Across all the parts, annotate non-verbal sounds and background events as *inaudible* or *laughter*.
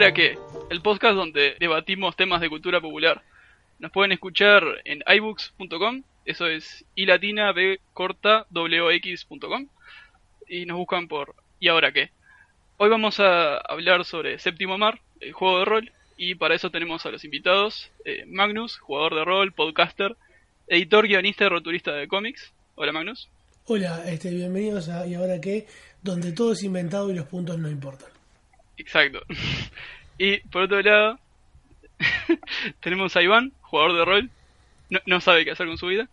bienvenidos a ¿Y ahora qué? El podcast donde debatimos temas de cultura popular. Nos pueden escuchar en iBooks.com, eso es i latina b y nos buscan por ¿Y ahora qué? Hoy vamos a hablar sobre Séptimo Mar, el juego de rol, y para eso tenemos a los invitados, eh, Magnus, jugador de rol, podcaster, editor, guionista y roturista de cómics. Hola Magnus. Hola, este, bienvenidos a ¿Y ahora qué? Donde todo es inventado y los puntos no importan. Exacto. Y por otro lado, *laughs* tenemos a Iván, jugador de rol, no, no, sabe qué hacer con su vida,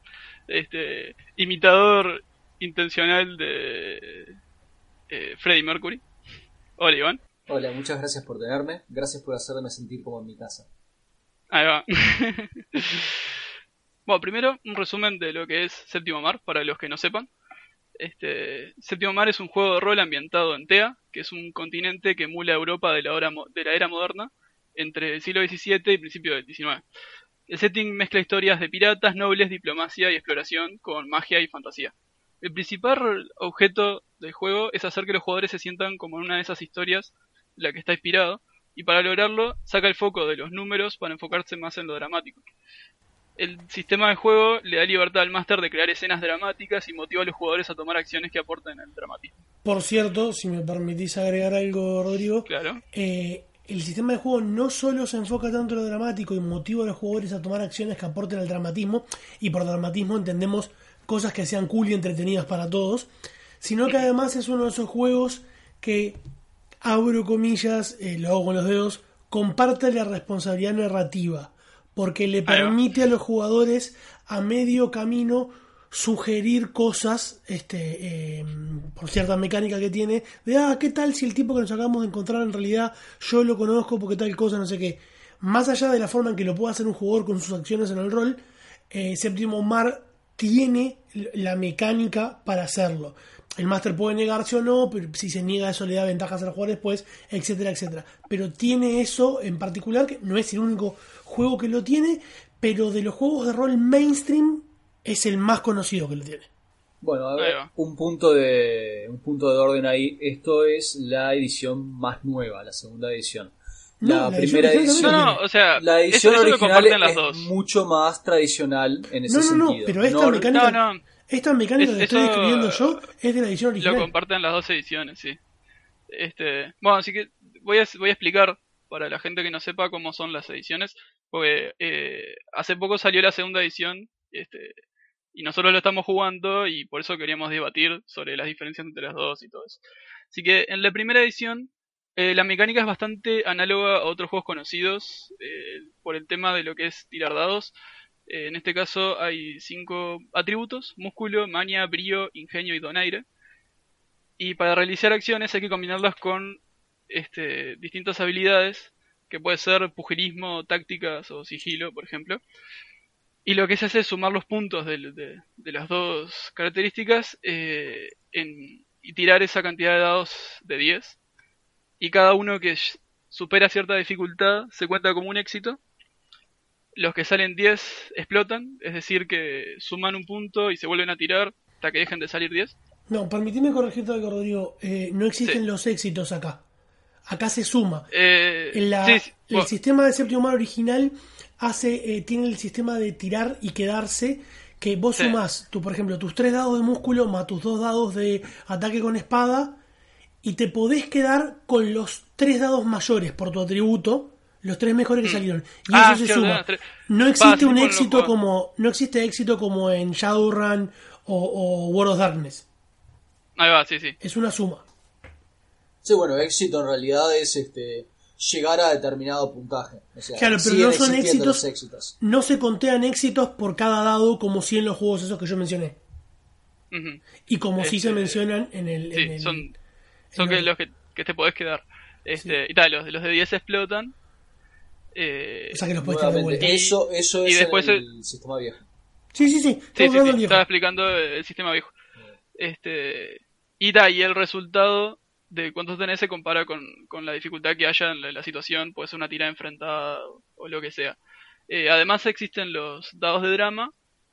este, imitador intencional de eh, Freddie Mercury. Hola Iván. Hola, muchas gracias por tenerme, gracias por hacerme sentir como en mi casa. Ahí va. *laughs* bueno, primero un resumen de lo que es Séptimo Mar, para los que no sepan. Este, Séptimo Mar es un juego de rol ambientado en Tea, que es un continente que emula Europa de la, era moderna, entre el siglo XVII y principio del XIX. El setting mezcla historias de piratas, nobles, diplomacia y exploración con magia y fantasía. El principal objeto del juego es hacer que los jugadores se sientan como en una de esas historias la que está inspirado, y para lograrlo saca el foco de los números para enfocarse más en lo dramático el sistema de juego le da libertad al máster de crear escenas dramáticas y motiva a los jugadores a tomar acciones que aporten al dramatismo. Por cierto, si me permitís agregar algo, Rodrigo, claro. Eh, el sistema de juego no solo se enfoca tanto en lo dramático y motiva a los jugadores a tomar acciones que aporten al dramatismo, y por dramatismo entendemos cosas que sean cool y entretenidas para todos, sino que además es uno de esos juegos que, abro comillas, eh, lo hago con los dedos, comparte la responsabilidad narrativa porque le permite a los jugadores a medio camino sugerir cosas este em, por cierta mecánica que tiene de ah qué tal si el tipo que nos acabamos de encontrar en realidad yo lo conozco porque tal cosa no sé qué más allá de la forma en que lo pueda hacer un jugador con sus acciones en el rol eh, Séptimo Mar tiene la mecánica para hacerlo el máster puede negarse o no, pero si se niega eso le da ventajas al jugador después, etcétera, etcétera. Pero tiene eso en particular, que no es el único juego que lo tiene, pero de los juegos de rol mainstream es el más conocido que lo tiene. Bueno, a ver, un punto de un punto de orden ahí. Esto es la edición más nueva, la segunda edición. La, primera edición, no, o sea, la edición original es mucho más tradicional en ese sentido. No, no, pero esta mecánica, esta mecánica que estoy describiendo yo es de la edición original. Lo comparten las dos ediciones, sí. Este, bueno, así que voy a, voy a explicar para la gente que no sepa cómo son las ediciones, porque eh, hace poco salió la segunda edición, este, y nosotros lo estamos jugando y por eso queríamos debatir sobre las diferencias entre las dos y todo eso. Así que en la primera edición eh, la mecánica es bastante análoga a otros juegos conocidos eh, por el tema de lo que es tirar dados. En este caso hay cinco atributos, músculo, mania, brío, ingenio y donaire. Y para realizar acciones hay que combinarlas con este, distintas habilidades, que puede ser pugilismo, tácticas o sigilo, por ejemplo. Y lo que se hace es sumar los puntos de, las dos características eh, y tirar esa cantidad de dados de 10. Y cada uno que supera cierta dificultad se cuenta como un éxito los que salen 10 explotan, es decir, que suman un punto y se vuelven a tirar hasta que dejen de salir 10. No, permitime corregirte algo, Rodrigo. Eh, no existen los éxitos acá. Acá se suma. Eh, el sistema de séptimo mar original hace, eh, tiene el sistema de tirar y quedarse. Que vos sumás, tú, por ejemplo, tus tres dados de músculo más tus dos dados de ataque con espada. Y te podés quedar con los tres dados mayores por tu atributo los tres mejores que mm. salieron. Y ah, eso se suma. No existe un éxito como. No existe éxito como en Shadowrun o, o World of Darkness. Ahí va, sí, sí. Es una suma. Sí, bueno, éxito en realidad es este llegar a determinado puntaje. claro, pero no son éxitos, No se contean éxitos por cada dado como si en los juegos esos que yo mencioné. Y como si se este, mencionan en el. Sí, son, son que los que, te podés quedar. Este, Y tal, los, los de 10 explotan eh, o sea que los puedes de vuelta. Eso, eso es el, sistema viejo. Sí, sí, sí. Estaba explicando el sistema viejo. Este, y da, y el resultado de cuántos tenés se compara con, la dificultad que haya en la, situación, puede ser una tira enfrentada o, lo que sea. Eh, además existen los dados de drama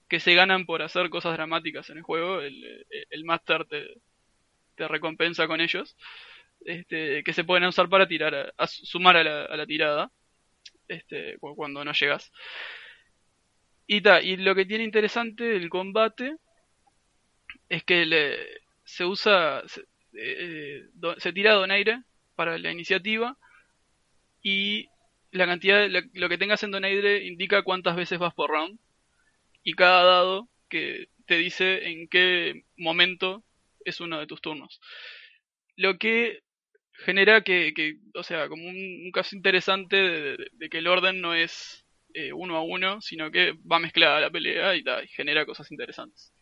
que se ganan por hacer cosas dramáticas en el juego, el, el, Master te, te recompensa con ellos. este, que se pueden usar para tirar, a, sumar a la, a la, tirada, este, cuando no llegas. Y, ta, y lo que tiene interesante el combate es que le, se usa, se, eh, se tira donaire para la iniciativa y la cantidad, lo que tengas en donaire indica cuántas veces vas por round y cada dado que te dice en qué momento es uno de tus turnos. Lo que genera que, o sea, como un, caso interesante de, que el orden no es eh, uno a uno, sino que va mezclada la pelea y, genera cosas interesantes.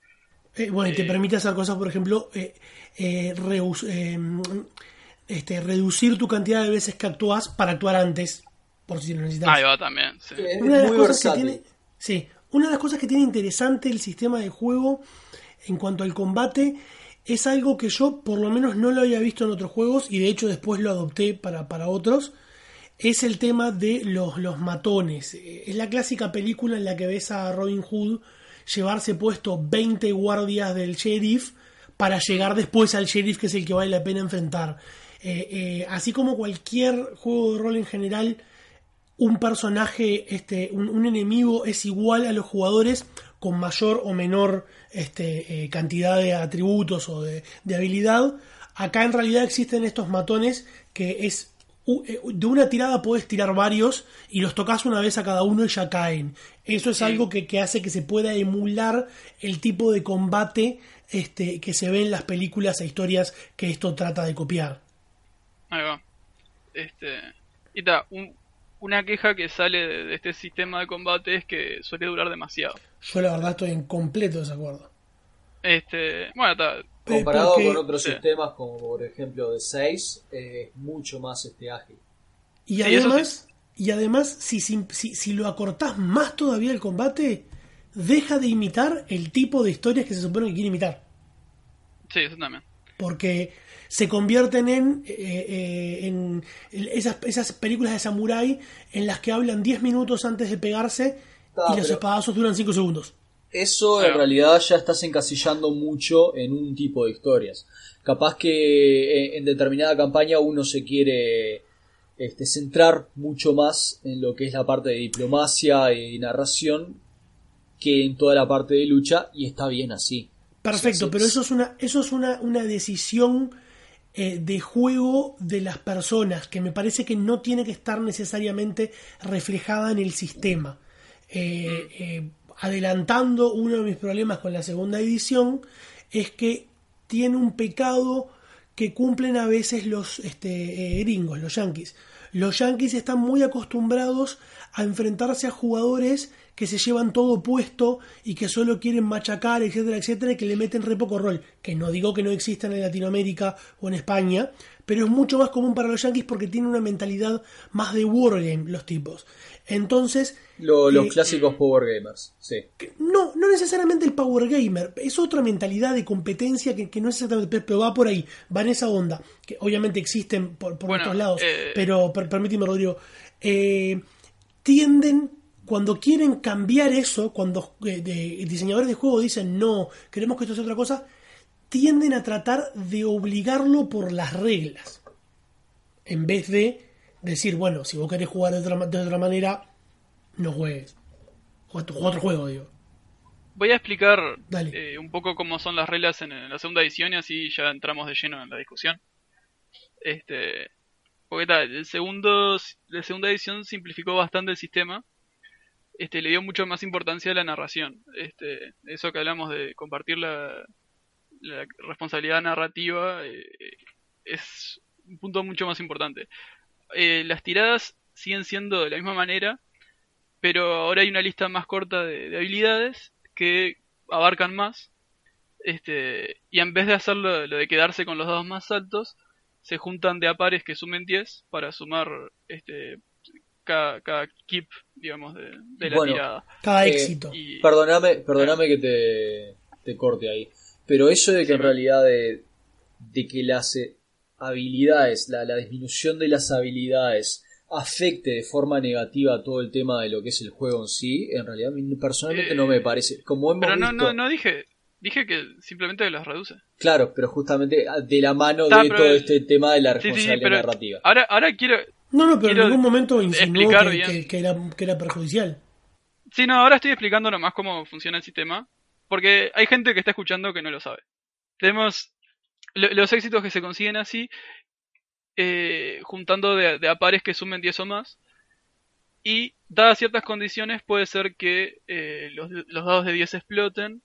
Eh, bueno, y te eh, permite hacer cosas, por ejemplo, este, reducir tu cantidad de veces que actúas para actuar antes, por si lo necesitas. Ahí va también, sí. Una de las cosas que tiene, sí, una de las cosas que tiene interesante el sistema de juego en cuanto al combate es algo que yo por lo menos no lo había visto en otros juegos y de hecho después lo adopté para, para otros. Es el tema de los, los matones. Es la clásica película en la que ves a Robin Hood llevarse puesto 20 guardias del sheriff para llegar después al sheriff que es el que vale la pena enfrentar. Eh, eh, así como cualquier juego de rol en general, un personaje, este, un, enemigo es igual a los jugadores con mayor o menor este, eh, cantidad de atributos o de, habilidad. Acá en realidad existen estos matones que es de una tirada puedes tirar varios y los tocas una vez a cada uno y ya caen. Eso es algo que, que, hace que se pueda emular el tipo de combate este, que se ve en las películas e historias que esto trata de copiar. Ahí va. Este, y está, una queja que sale de, este sistema de combate es que suele durar demasiado. Yo la verdad estoy en completo desacuerdo. Este, bueno, está. Comparado con otros sistemas como por ejemplo de 6, es mucho más este ágil. Y además, y además si, si, si, lo acortás más todavía el combate, deja de imitar el tipo de historias que se supone que quiere imitar. Sí, eso también. Porque se convierten en, eh, eh, en esas, esas, películas de samurái en las que hablan 10 minutos antes de pegarse y los espadazos duran 5 segundos. Eso en realidad ya estás encasillando mucho en un tipo de historias. Capaz que eh, en determinada campaña uno se quiere este, centrar mucho más en lo que es la parte de diplomacia y narración que en toda la parte de lucha y está bien así. Perfecto, pero eso es una, eso es una, una decisión eh, de juego de las personas, que me parece que no tiene que estar necesariamente reflejada en el sistema. Eh, eh, adelantando uno de mis problemas con la segunda edición es que tiene un pecado que cumplen a veces los este, gringos, los yankees. Los yankees están muy acostumbrados a enfrentarse a jugadores que se llevan todo puesto y que solo quieren machacar, etcétera, etcétera, y que le meten re poco rol. Que no digo que no existan en Latinoamérica o en España, pero es mucho más común para los yankees porque tienen una mentalidad más de wargame los tipos. Entonces. los eh, clásicos power gamers, sí. No, no necesariamente el power gamer. Es otra mentalidad de competencia que, no es exactamente. Pero va por ahí, va en esa onda. Que obviamente existen por, por otros lados. Eh, pero permíteme, Rodrigo. Eh, tienden cuando quieren cambiar eso, cuando eh, diseñadores de juego dicen no, queremos que esto sea otra cosa, tienden a tratar de obligarlo por las reglas. En vez de decir, bueno, si vos querés jugar de otra, manera, no juegues. Juega, otro juego, digo. Voy a explicar eh, un poco cómo son las reglas en, la segunda edición y así ya entramos de lleno en la discusión. Este, porque tal, el segundo, la segunda edición simplificó bastante el sistema este, le dio mucho más importancia a la narración. Este, eso que hablamos de compartir la, responsabilidad narrativa eh, es un punto mucho más importante. Eh, las tiradas siguen siendo de la misma manera, pero ahora hay una lista más corta de, habilidades que abarcan más. Este, y en vez de hacerlo lo de quedarse con los dados más altos, se juntan de a pares que sumen 10 para sumar este, cada, keep, digamos, de, la tirada. Cada eh, éxito. Perdóname, perdóname que te, te, corte ahí. Pero eso de que en realidad de, de que las eh, habilidades, la, la disminución de las habilidades afecte de forma negativa todo el tema de lo que es el juego en sí, en realidad personalmente no me eh, parece. Como hemos pero no, no, no dije, Dije que simplemente las reduce. Claro, pero justamente de la mano de todo este tema de la responsabilidad narrativa. Ahora, ahora quiero. No, no, pero en ningún momento insinuó que, que, era, que era perjudicial. Sí, no, ahora estoy explicando nomás cómo funciona el sistema. Porque hay gente que está escuchando que no lo sabe. Tenemos los éxitos que se consiguen así, eh, juntando de, de, a pares que sumen 10 o más. Y dadas ciertas condiciones puede ser que eh, los, los, dados de 10 exploten,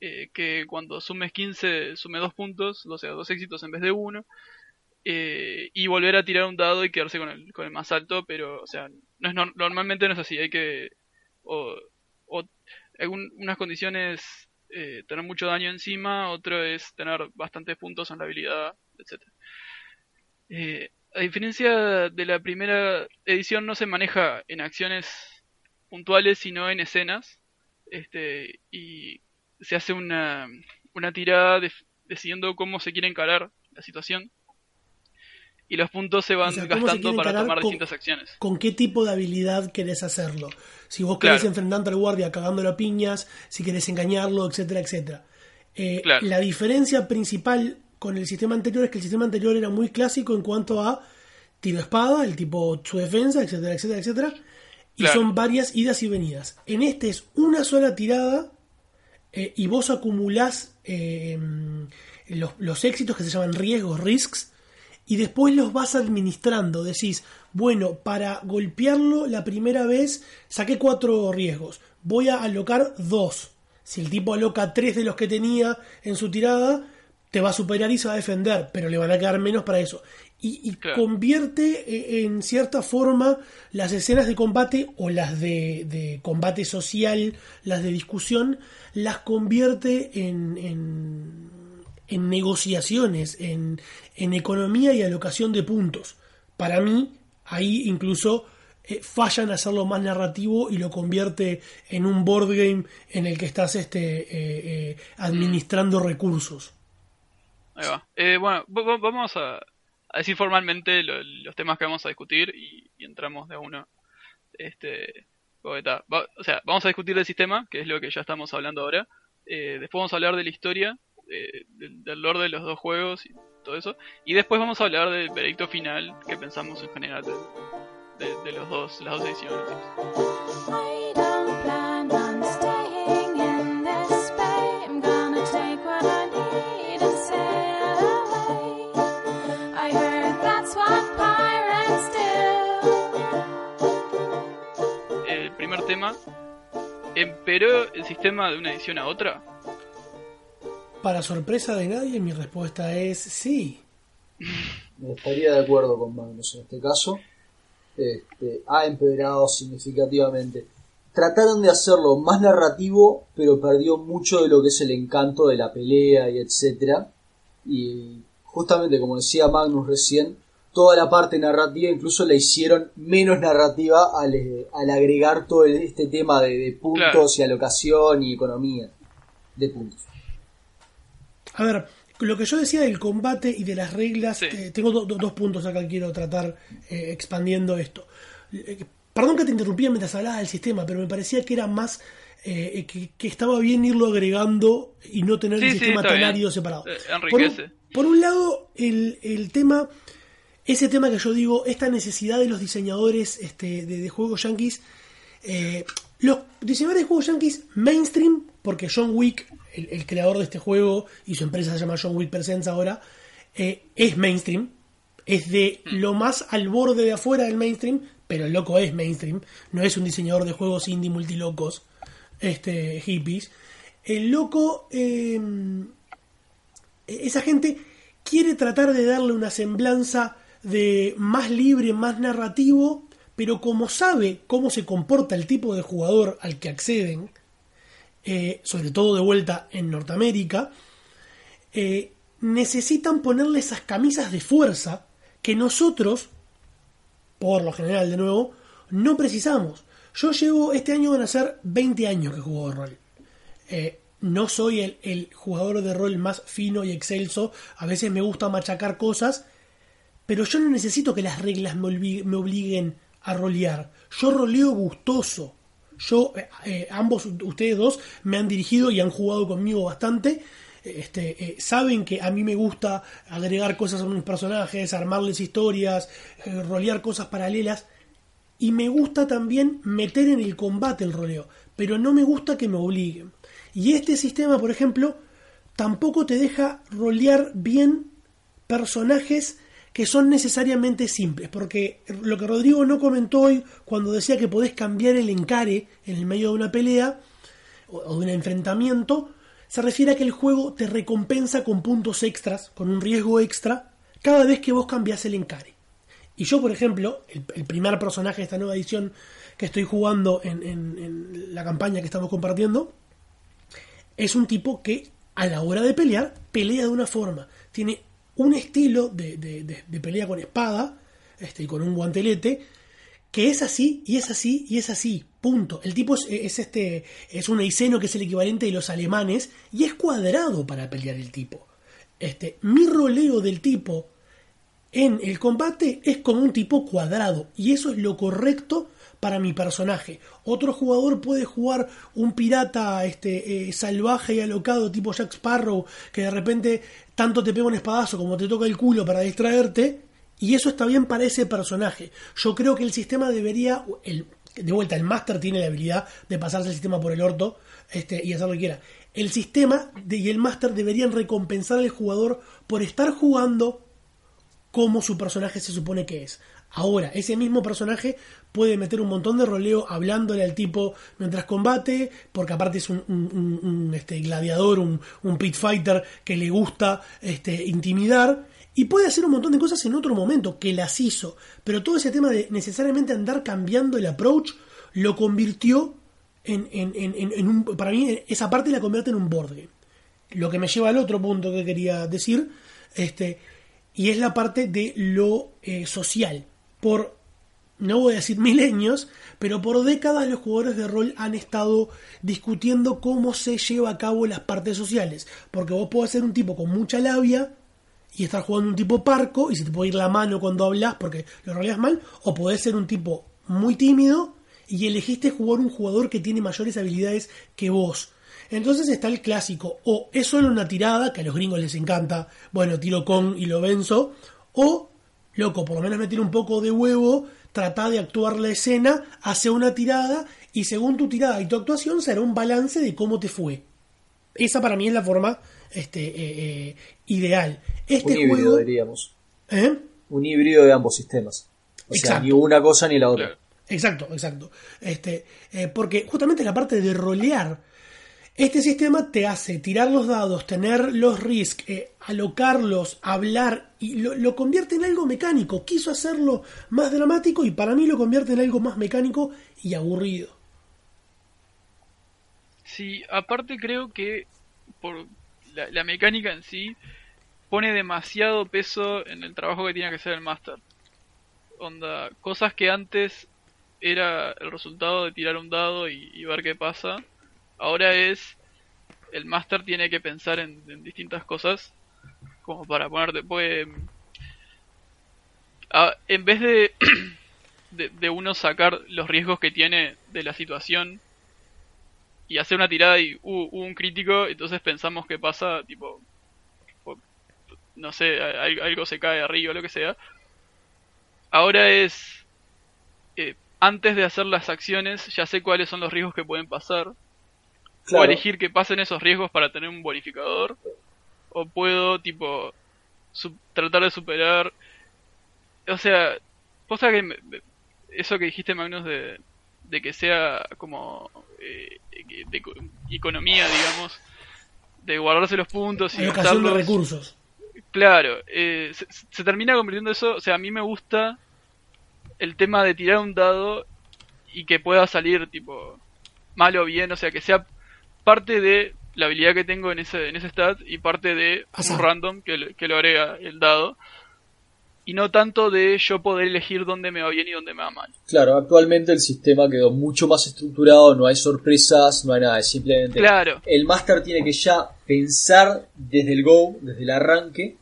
eh, que cuando sumes 15 sume 2 puntos, o sea, 2 éxitos en vez de 1, eh, y volver a tirar un dado y quedarse con el, con el más alto, pero, o sea, no es, normalmente no es así, hay que, o, o unas condiciones eh, tener mucho daño encima, otro es tener bastantes puntos en la habilidad, etc. Eh, a diferencia de la primera edición no se maneja en acciones puntuales sino en escenas este y se hace una, una tirada decidiendo cómo se quiere encarar la situación y los puntos se van gastando para tomar distintas acciones. ¿Con qué tipo de habilidad querés hacerlo? Si vos querés enfrentarte al guardia cagándolo a piñas, si querés engañarlo, etcétera, etcétera. Eh, la diferencia principal con el sistema anterior es que el sistema anterior era muy clásico en cuanto a tiro espada, el tipo su defensa, etcétera, etcétera, etcétera. Y son varias idas y venidas. En este es una sola tirada eh, y vos acumulás eh, los, los, éxitos que se llaman riesgos, risks, y después los vas administrando. Decís, bueno, para golpearlo la primera vez saqué cuatro riesgos. Voy a alocar dos. Si el tipo aloca tres de los que tenía en su tirada, te va a superar y se va a defender, pero le van a quedar menos para eso. Y, convierte eh, en cierta forma las escenas de combate o las de, combate social, las de discusión, las convierte en, en, en negociaciones, en, en economía y alocación de puntos. Para mí, ahí incluso eh, fallan hacerlo más narrativo y lo convierte en un board game en el que estás este, eh, eh, administrando recursos. Ahí va. bueno, vamos a, decir formalmente los temas que vamos a discutir y, entramos de uno. Este, o sea, vamos a discutir el sistema, que es lo que ya estamos hablando ahora. después vamos a hablar de la historia, del, de los dos juegos y todo eso. Y después vamos a hablar del veredicto final que pensamos en general de, los dos, las dos ediciones. El primer tema, ¿emperó el sistema de una edición a otra? Para sorpresa de nadie, mi respuesta es sí. Estaría de acuerdo con Magnus en este caso. Este, ha empeorado significativamente. Trataron de hacerlo más narrativo, pero perdió mucho de lo que es el encanto de la pelea y etcétera. Y justamente como decía Magnus recién, toda la parte narrativa incluso la hicieron menos narrativa al, eh, agregar todo este tema de, puntos y alocación y economía de puntos. A ver, lo que yo decía del combate y de las reglas, eh, tengo dos puntos acá que quiero tratar eh, expandiendo esto. Eh, perdón que te interrumpía mientras hablaba del sistema, pero me parecía que era más que, estaba bien irlo agregando y no tener el sistema tan separado. Por un, lado, el, tema, ese tema que yo digo, esta necesidad de los diseñadores este, de, de juegos yankees, los diseñadores de juegos yankees mainstream, porque John Wick el, creador de este juego y su empresa se llama John Wick Presents ahora, eh, es mainstream, es de hmm. lo más al borde de afuera del mainstream, pero el loco es mainstream, no es un diseñador de juegos indie multilocos, este, hippies. El loco, em, esa gente quiere tratar de darle una semblanza de más libre, más narrativo, pero como sabe cómo se comporta el tipo de jugador al que acceden, eh, sobre todo de vuelta en Norteamérica, eh, necesitan ponerle esas camisas de fuerza que nosotros, por lo general de nuevo, no precisamos. Yo llevo, este año van a ser 20 años que juego de rol. Eh, no soy el, jugador de rol más fino y excelso, a veces me gusta machacar cosas, pero yo no necesito que las reglas me obliguen a rolear. Yo roleo gustoso. Yo, eh, eh, ambos, ustedes dos, me han dirigido y han jugado conmigo bastante. Este, eh, saben que a mí me gusta agregar cosas a mis personajes, armarles historias, rolear cosas paralelas. Y me gusta también meter en el combate el roleo, pero no me gusta que me obliguen. Y este sistema, por ejemplo, tampoco te deja rolear bien personajes que son necesariamente simples, porque lo que Rodrigo no comentó hoy cuando decía que podés cambiar el encare en el medio de una pelea o de un enfrentamiento, se refiere a que el juego te recompensa con puntos extras, con un riesgo extra, cada vez que vos cambias el encare. Y yo, por ejemplo, el, primer personaje de esta nueva edición que estoy jugando en, en la campaña que estamos compartiendo, es un tipo que a la hora de pelear, pelea de una forma. Tiene un estilo de, de, pelea con espada este, y con un guantelete que es así y es así y es así. Punto. El tipo es, este es un Eiseno que es el equivalente de los alemanes y es cuadrado para pelear el tipo. Este, mi roleo del tipo en el combate es como un tipo cuadrado y eso es lo correcto para mi personaje. Otro jugador puede jugar un pirata este, eh, salvaje y alocado tipo Jack Sparrow que de repente tanto te pega un espadazo como te toca el culo para distraerte y eso está bien para ese personaje. Yo creo que el sistema debería... De vuelta, el máster tiene la habilidad de pasarse el sistema por el orto este, y hacer lo que quiera. El sistema y el máster deberían recompensar al jugador por estar jugando como su personaje se supone que es. Ahora, ese mismo personaje puede meter un montón de roleo hablándole al tipo mientras combate, porque aparte es un, este, gladiador, un, pit fighter que le gusta este, intimidar, y puede hacer un montón de cosas en otro momento, que las hizo, pero todo ese tema de necesariamente andar cambiando el approach lo convirtió en, en, en, un... Para mí esa parte la convierte en un board game. Lo que me lleva al otro punto que quería decir, este, y es la parte de lo eh, social por, no voy a decir *laughs* milenios, pero por décadas los jugadores de rol han estado discutiendo cómo se lleva a cabo las partes sociales. Porque vos podés ser un tipo con mucha labia y estar jugando un tipo parco y se te puede ir la mano cuando hablas porque lo roleas mal, o podés ser un tipo muy tímido y elegiste jugar un jugador que tiene mayores habilidades que vos. Entonces está el clásico, o es solo una tirada, que a los gringos les encanta, bueno, tiro con y lo venzo, o loco, por lo menos meter un poco de huevo, trata de actuar la escena, hace una tirada y según tu tirada y tu actuación será un balance de cómo te fue. Esa para mí es la forma este, eh, eh, ideal. Este un híbrido, diríamos. ¿Eh? Un híbrido de ambos sistemas. O sea, ni una cosa ni la otra. Exacto, exacto. Este, porque justamente la parte de rolear este sistema te hace tirar los dados, tener los risks, eh, alocarlos, hablar y lo, convierte en algo mecánico. Quiso hacerlo más dramático y para mí lo convierte en algo más mecánico y aburrido. Sí, aparte creo que por la, mecánica en sí pone demasiado peso en el trabajo que tiene que hacer el máster. Onda, cosas que antes era el resultado de tirar un dado y ver qué pasa Ahora es el máster tiene que pensar en, distintas cosas como para ponerte puede en vez *clears throat* de, de, uno sacar los riesgos que tiene de la situación y hacer una tirada y uh, un crítico entonces pensamos que pasa tipo no sé algo se cae arriba lo que sea. Ahora es eh, antes de hacer las acciones ya sé cuáles son los riesgos que pueden pasar Puedo elegir que pasen esos riesgos para tener un bonificador. O puedo, tipo, tratar de superar. O sea, cosa que. eso que dijiste, Magnus, de, de que sea como. Eh, de, economía, digamos. De guardarse los puntos y gastarlos. de recursos. Claro, eh, se, se termina convirtiendo eso. O sea, a mí me gusta el tema de tirar un dado y que pueda salir, tipo, mal o bien. O sea, que sea parte de la habilidad que tengo en ese, en ese stat y parte de un random que, que lo agrega el dado. Y no tanto de yo poder elegir dónde me va bien y dónde me va mal. Claro, actualmente el sistema quedó mucho más estructurado, no hay sorpresas, no hay nada, es simplemente claro. el máster tiene que ya pensar desde el go, desde el arranque,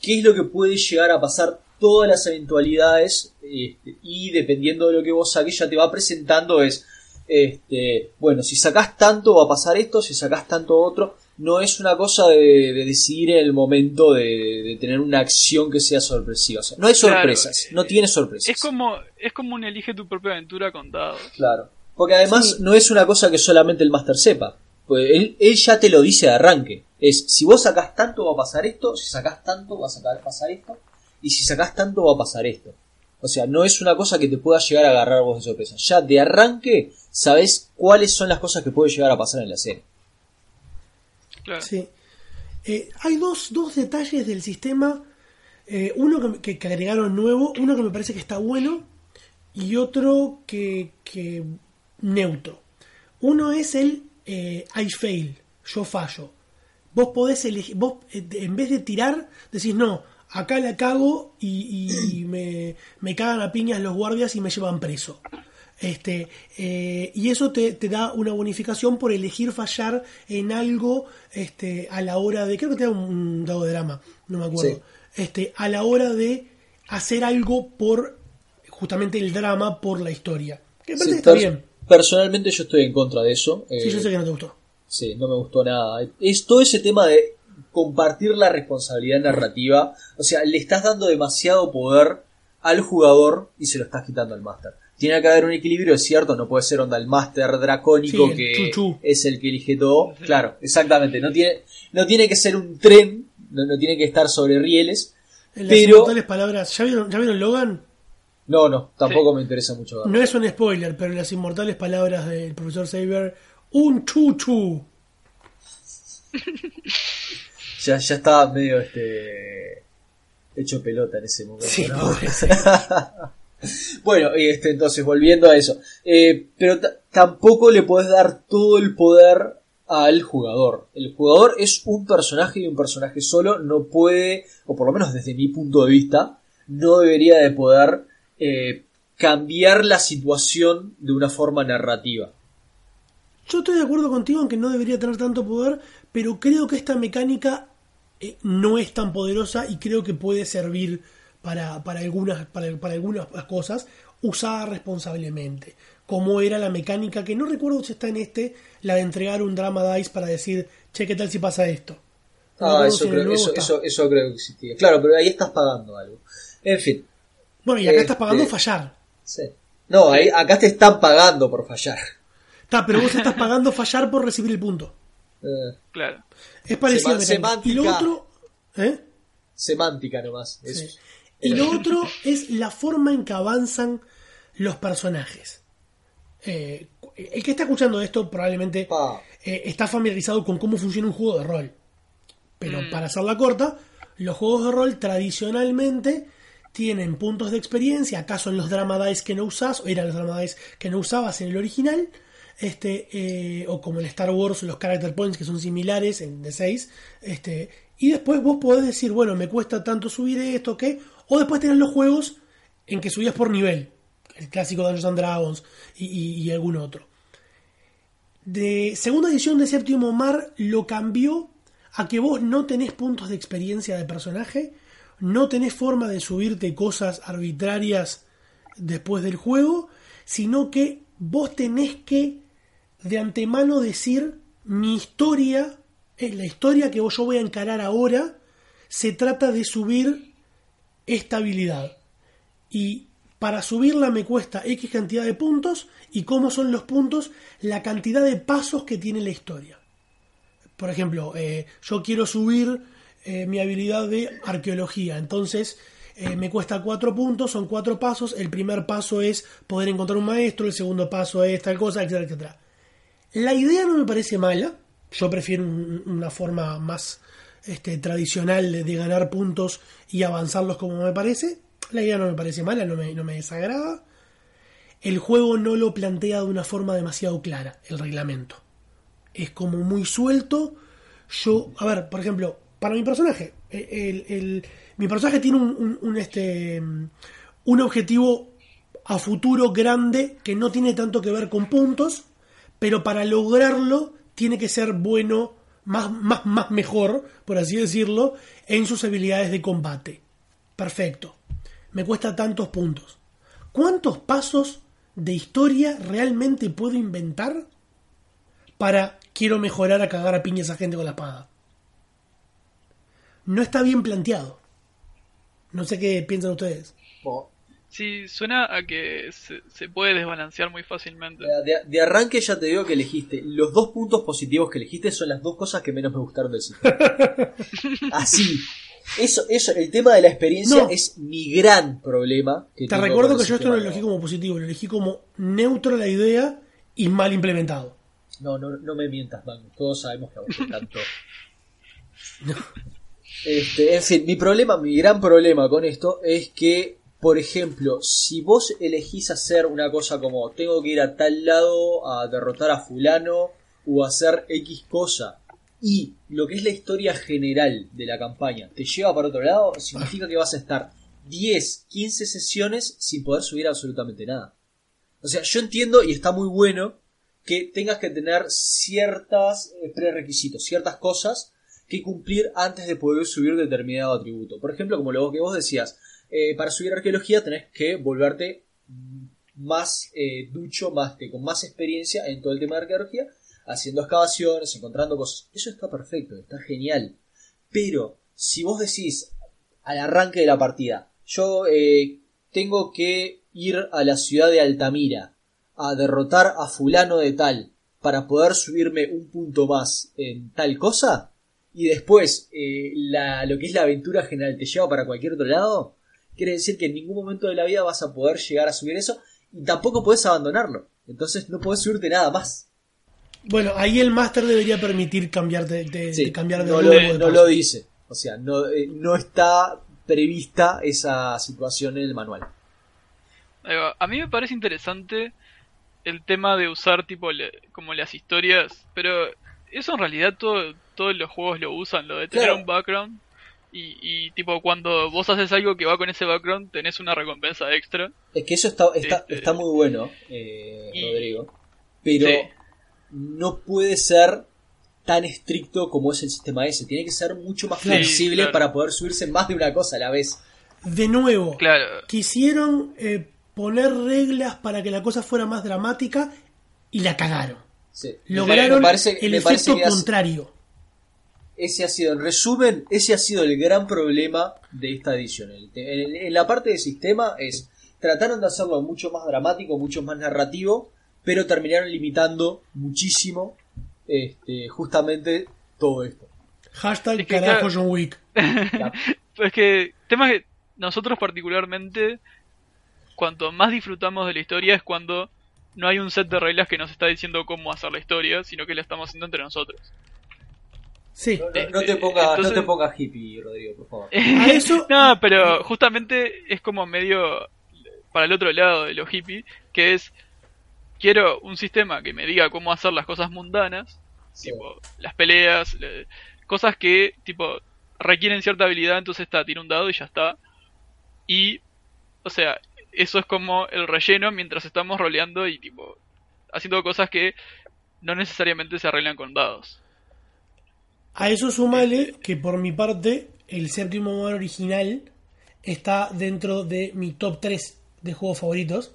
qué es lo que puede llegar a pasar, todas las eventualidades, este, y dependiendo de lo que vos saques, ya te va presentando es Este, bueno, si sacás tanto va a pasar esto, si sacás tanto otro. No es una cosa de, de decidir en el momento de, de tener una acción que sea sorpresiva. O sea, no hay Claro, sorpresas, no tiene sorpresas. Es como, es como un elige tu propia aventura con dados. Claro. Porque además Sí. no es una cosa que solamente el Master sepa. Pues él, él ya te lo dice de arranque. Es, si vos sacás tanto va a pasar esto, si sacás tanto va a sacar- pasar esto, y si sacás tanto va a pasar esto. O sea, no es una cosa que te pueda llegar a agarrar vos de sorpresa. Ya de arranque sabés cuáles son las cosas que puede llegar a pasar en la serie. Claro. Sí. Eh, hay dos, dos detalles del sistema. eh, uno que, que- que agregaron nuevo, uno que me parece que está bueno y otro que, que neutro. Uno es el eh, I fail, yo fallo. Vos podés elegir, vos eh, en vez de tirar, decís no, acá la cago y, y *clears throat* me, me cagan a piñas los guardias y me llevan preso. Este, eh, y eso te, te da una bonificación por elegir fallar en algo este, a la hora de. Creo que te da un, dado de drama, no me acuerdo. Sí. Este, a la hora de hacer algo por justamente el drama, por la historia. Que me parece Sí, está pers- bien. Personalmente yo estoy en contra de eso. Sí, Eh, yo sé que no te gustó. Sí, no me gustó nada. Es todo ese tema de compartir la responsabilidad narrativa. O sea, le estás dando demasiado poder al jugador y se lo estás quitando al máster. Tiene que haber un equilibrio, es cierto, no puede ser onda el máster dracónico Sí, el que es el que elige todo. Claro, exactamente. No tiene, no tiene que ser un tren, no, no tiene que estar sobre rieles. En las Pero, inmortales palabras. ¿Ya vieron, ¿Ya vieron Logan? no, no, tampoco me interesa mucho verlo. No es un spoiler, pero en las inmortales palabras del profesor Saber, un chuchu. *laughs* Ya, ya estaba medio este hecho pelota en ese momento. Sí, ¿no? pobre. *laughs* Bueno, y este, entonces volviendo a eso. Eh, pero ta- tampoco le puedes dar todo el poder al jugador. El jugador es un personaje y un personaje solo no puede, o por lo menos desde mi punto de vista, no debería de poder eh, cambiar la situación de una forma narrativa. Yo estoy de acuerdo contigo en que no debería tener tanto poder, pero creo que esta mecánica eh, no es tan poderosa y creo que puede servir para, para, algunas, para, para algunas cosas usada responsablemente. Como era la mecánica, que no recuerdo si está en este, la de entregar un drama dice para decir, che, ¿qué tal si pasa esto? No Ah, eso si creo, eso, está. eso, eso creo que existía. Claro, pero ahí estás pagando algo. En fin. Bueno, y acá estás pagando fallar. Sí. No, ahí, acá te están pagando por fallar. Está, pero vos estás pagando fallar por recibir el punto. *laughs* Eh, Claro. Es parecido a Sema- la mecánica. Y lo semántica. otro... ¿Eh? semántica nomás. Sí. Y lo otro es la forma en que avanzan los personajes. Eh, el que está escuchando esto probablemente eh, está familiarizado con cómo funciona un juego de rol. Pero para hacerla corta, los juegos de rol tradicionalmente tienen puntos de experiencia. Acá son los drama dice que no usás, o eran los drama dice que no usabas en el original. Este, eh, o como en Star Wars, los character points que son similares en D6. Este, y después vos podés decir, bueno, me cuesta tanto subir esto, ¿qué? O después tenés los juegos en que subías por nivel. El clásico Dungeons and Dragons y, y- algún otro. De segunda edición de Séptimo Mar lo cambió a que vos no tenés puntos de experiencia de personaje, no tenés forma de subirte cosas arbitrarias después del juego, sino que vos tenés que de antemano decir mi historia, es la historia que yo voy a encarar ahora, se trata de subir esta habilidad. Y para subirla me cuesta X cantidad de puntos y cómo son los puntos, la cantidad de pasos que tiene la historia. Por ejemplo, eh, yo quiero subir eh, mi habilidad de arqueología, entonces eh, me cuesta cuatro puntos, son cuatro pasos, el primer paso es poder encontrar un maestro, el segundo paso es tal cosa, etcétera, etcétera. La idea no me parece mala, yo prefiero un- una forma más este, tradicional de, ganar puntos y avanzarlos como me parece. La idea no me parece mala, no me, no me desagrada. El juego no lo plantea de una forma demasiado clara, el reglamento. Es como muy suelto. Yo, a ver, por ejemplo, para mi personaje, el, mi personaje tiene un- un, este, un objetivo a futuro grande que no tiene tanto que ver con puntos, pero para lograrlo tiene que ser bueno, más, más, más mejor, por así decirlo, en sus habilidades de combate. Perfecto. Me cuesta tantos puntos. ¿Cuántos pasos de historia realmente puedo inventar para quiero mejorar a cagar a piñas a gente con la espada? No está bien planteado. No sé qué piensan ustedes. Sí, suena a que se, se puede desbalancear muy fácilmente. de, de arranque ya te digo que elegiste. Los dos puntos positivos que elegiste son las dos cosas que menos me gustaron del sistema. *laughs* Así. Eso, eso, el tema de la experiencia No. es mi gran problema. que Te recuerdo que yo esto no lo elegí como positivo, lo elegí como neutro la idea y mal implementado. No, no, no me mientas, man. Todos sabemos que a vos te encantó. *laughs* Este, en fin, mi problema, mi gran problema con esto es que, por ejemplo, si vos elegís hacer una cosa como tengo que ir a tal lado a derrotar a fulano o hacer X cosa y lo que es la historia general de la campaña te lleva para otro lado, significa que vas a estar 10, 15 sesiones sin poder subir absolutamente nada. O sea, yo entiendo y está muy bueno que tengas que tener ciertas eh, prerequisitos, ciertas cosas que cumplir antes de poder subir determinado atributo. Por ejemplo, como lo que vos decías, eh, para subir arqueología tenés que volverte más eh, ducho, más que con más experiencia en todo el tema de arqueología, haciendo excavaciones, encontrando cosas. Eso está perfecto, está genial. Pero si vos decís al arranque de la partida, yo eh, tengo que ir a la ciudad de Altamira a derrotar a fulano de tal para poder subirme un punto más en tal cosa y después eh, lo que es la aventura general te lleva para cualquier otro lado, quiere decir que en ningún momento de la vida vas a poder llegar a subir eso y tampoco puedes abandonarlo. Entonces no puedes subirte nada más. Bueno, ahí el máster debería permitir cambiar de, de- Sí, de cambiar de no, lo, de no lo dice. O sea, no, eh, no está prevista esa situación en el manual. A mí me parece interesante el tema de usar tipo le- como las historias, pero eso en realidad todo, todos los juegos lo usan, lo de tener Claro. un background y, y tipo cuando vos haces algo que va con ese background tenés una recompensa extra. Es que eso está, está, Este- está muy bueno, eh, Y- Rodrigo. Pero Sí. no puede ser tan estricto como es el sistema ese. Tiene que ser mucho más Sí, flexible claro. para poder subirse más de una cosa a la vez. De nuevo, Claro, quisieron eh, poner reglas para que la cosa fuera más dramática y la cagaron. Sí. Lograron Me parece- el me parece efecto que contrario. Ese ha sido, en resumen, ese ha sido el gran problema de esta edición. En, en la parte de sistema es, trataron de hacerlo mucho más dramático, mucho más narrativo, pero terminaron limitando muchísimo este, justamente todo esto. Hashtag Es que carajo John Wick. *laughs* Es que tema que nosotros particularmente cuanto más disfrutamos de la historia es cuando no hay un set de reglas que nos está diciendo cómo hacer la historia, sino que la estamos haciendo entre nosotros. Sí. No, no- no te pongas Entonces- no te pongas hippie, Rodrigo, por favor. A *laughs* eso- no, pero justamente es como medio para el otro lado de lo hippie, que es quiero un sistema que me diga cómo hacer las cosas mundanas, Sí. tipo las peleas, le- cosas que tipo requieren cierta habilidad, entonces está, tira un dado y ya está. Y o sea, eso es como el relleno mientras estamos roleando y tipo haciendo cosas que no necesariamente se arreglan con dados. A eso súmale que por mi parte el séptimo modo original está dentro de mi top 3 de juegos favoritos.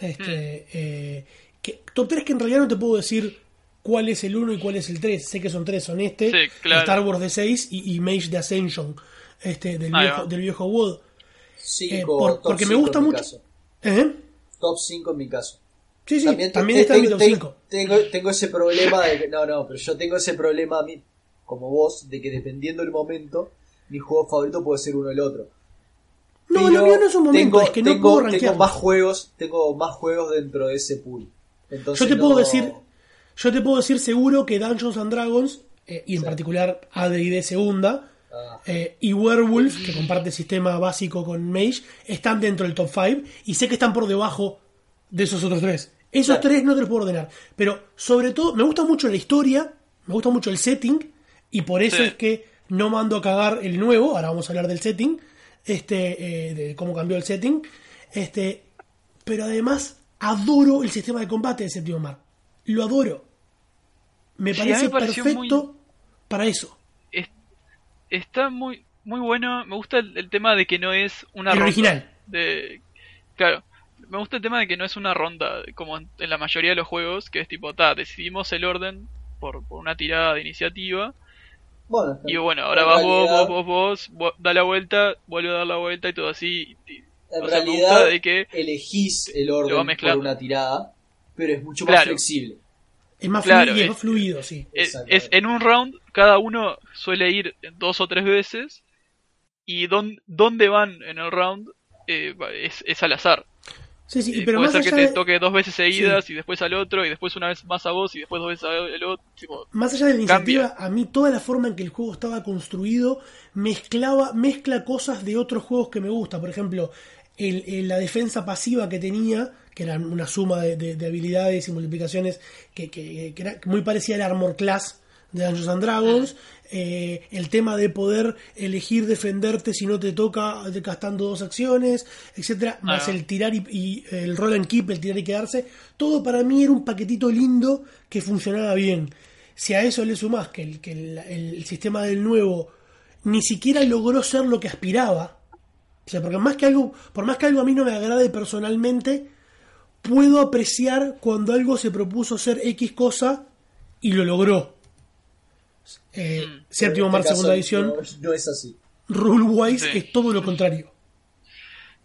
Este, eh, que, top 3 que en realidad no te puedo decir cuál es el 1 y cuál es el 3. Sé que son 3, son este, Sí, claro. Star Wars de 6 y, y Mage de Ascension este, del, viejo, del viejo. Cinco, Eh, por- top porque me cinco gusta en mi mucho- caso. ¿Eh? Top 5 en mi caso. Sí, sí, también, te- está en mi top te- 5. Tengo, tengo ese problema de que, no, no, pero yo tengo ese problema a mí, como vos, de que dependiendo del momento, mi juego favorito puede ser uno o el otro. No, Pero lo mío no es un momento, tengo, es que no tengo- puedo tengo más juegos, tengo más juegos dentro de ese pool. Entonces Yo te no- puedo decir, yo te puedo decir seguro que Dungeons and Dragons, eh, y en Sí. particular AD&D segunda, Ah, eh, y Werewolf, que comparte sistema básico con Mage, están dentro del top 5 y sé que están por debajo de esos otros tres. Esos Claro. tres no te los puedo ordenar. Pero sobre todo, me gusta mucho la historia, me gusta mucho el setting, y por eso Sí. es que no mando a cagar el nuevo. Ahora vamos a hablar del setting, este, eh, de cómo cambió el setting. Este, pero además adoro el sistema de combate de Séptimo Mar. Lo adoro. Me Sí, parece perfecto para eso. Es- está muy muy bueno, me gusta el, el tema de que no es una El ronda original. de claro, me gusta el tema de que no es una ronda como en, en la mayoría de los juegos, que es tipo, ta, decidimos el orden por, por una tirada de iniciativa. Bueno, Y bueno, ahora vas vos, realidad- vos, vos, vos, vo- da la vuelta, vuelve a dar la vuelta y todo así. y- En o sea, me realidad, de que elegís el orden por una tirada, pero es mucho más Claro. flexible. Es más, Claro, fluido, es es- más fluido, sí. es, en un round, cada uno suele ir dos o tres veces. Y don, dónde van en el round eh, es al azar. Sí, sí, Eh, pero puede más ser que allá, te de, toque dos veces seguidas y después al otro y después una vez más a vos y después dos veces al otro. Tipo, más allá de la cambia. iniciativa, a mí toda la forma en que el juego estaba construido mezclaba, mezcla cosas de otros juegos que me gusta. Por ejemplo, el, el- la defensa pasiva que tenía, que era una suma de, de- de habilidades y multiplicaciones que, que- que era muy parecida al Armor Class de Dungeons and Dragons. Eh, el tema de poder elegir defenderte si no te toca gastando dos acciones, etcétera, más Ah. el tirar y, y el roll and keep, el tirar y quedarse, todo para mí era un paquetito lindo que funcionaba bien. Si a eso le sumás que el, que el, el sistema del nuevo ni siquiera logró ser lo que aspiraba, o sea, porque más que algo, por más que algo a mí no me agrade personalmente, puedo apreciar cuando algo se propuso ser X cosa y lo logró. Eh, Mm. Séptimo Mar, este segunda caso, edición, No, no es así. Rule Wise Sí. es todo lo contrario.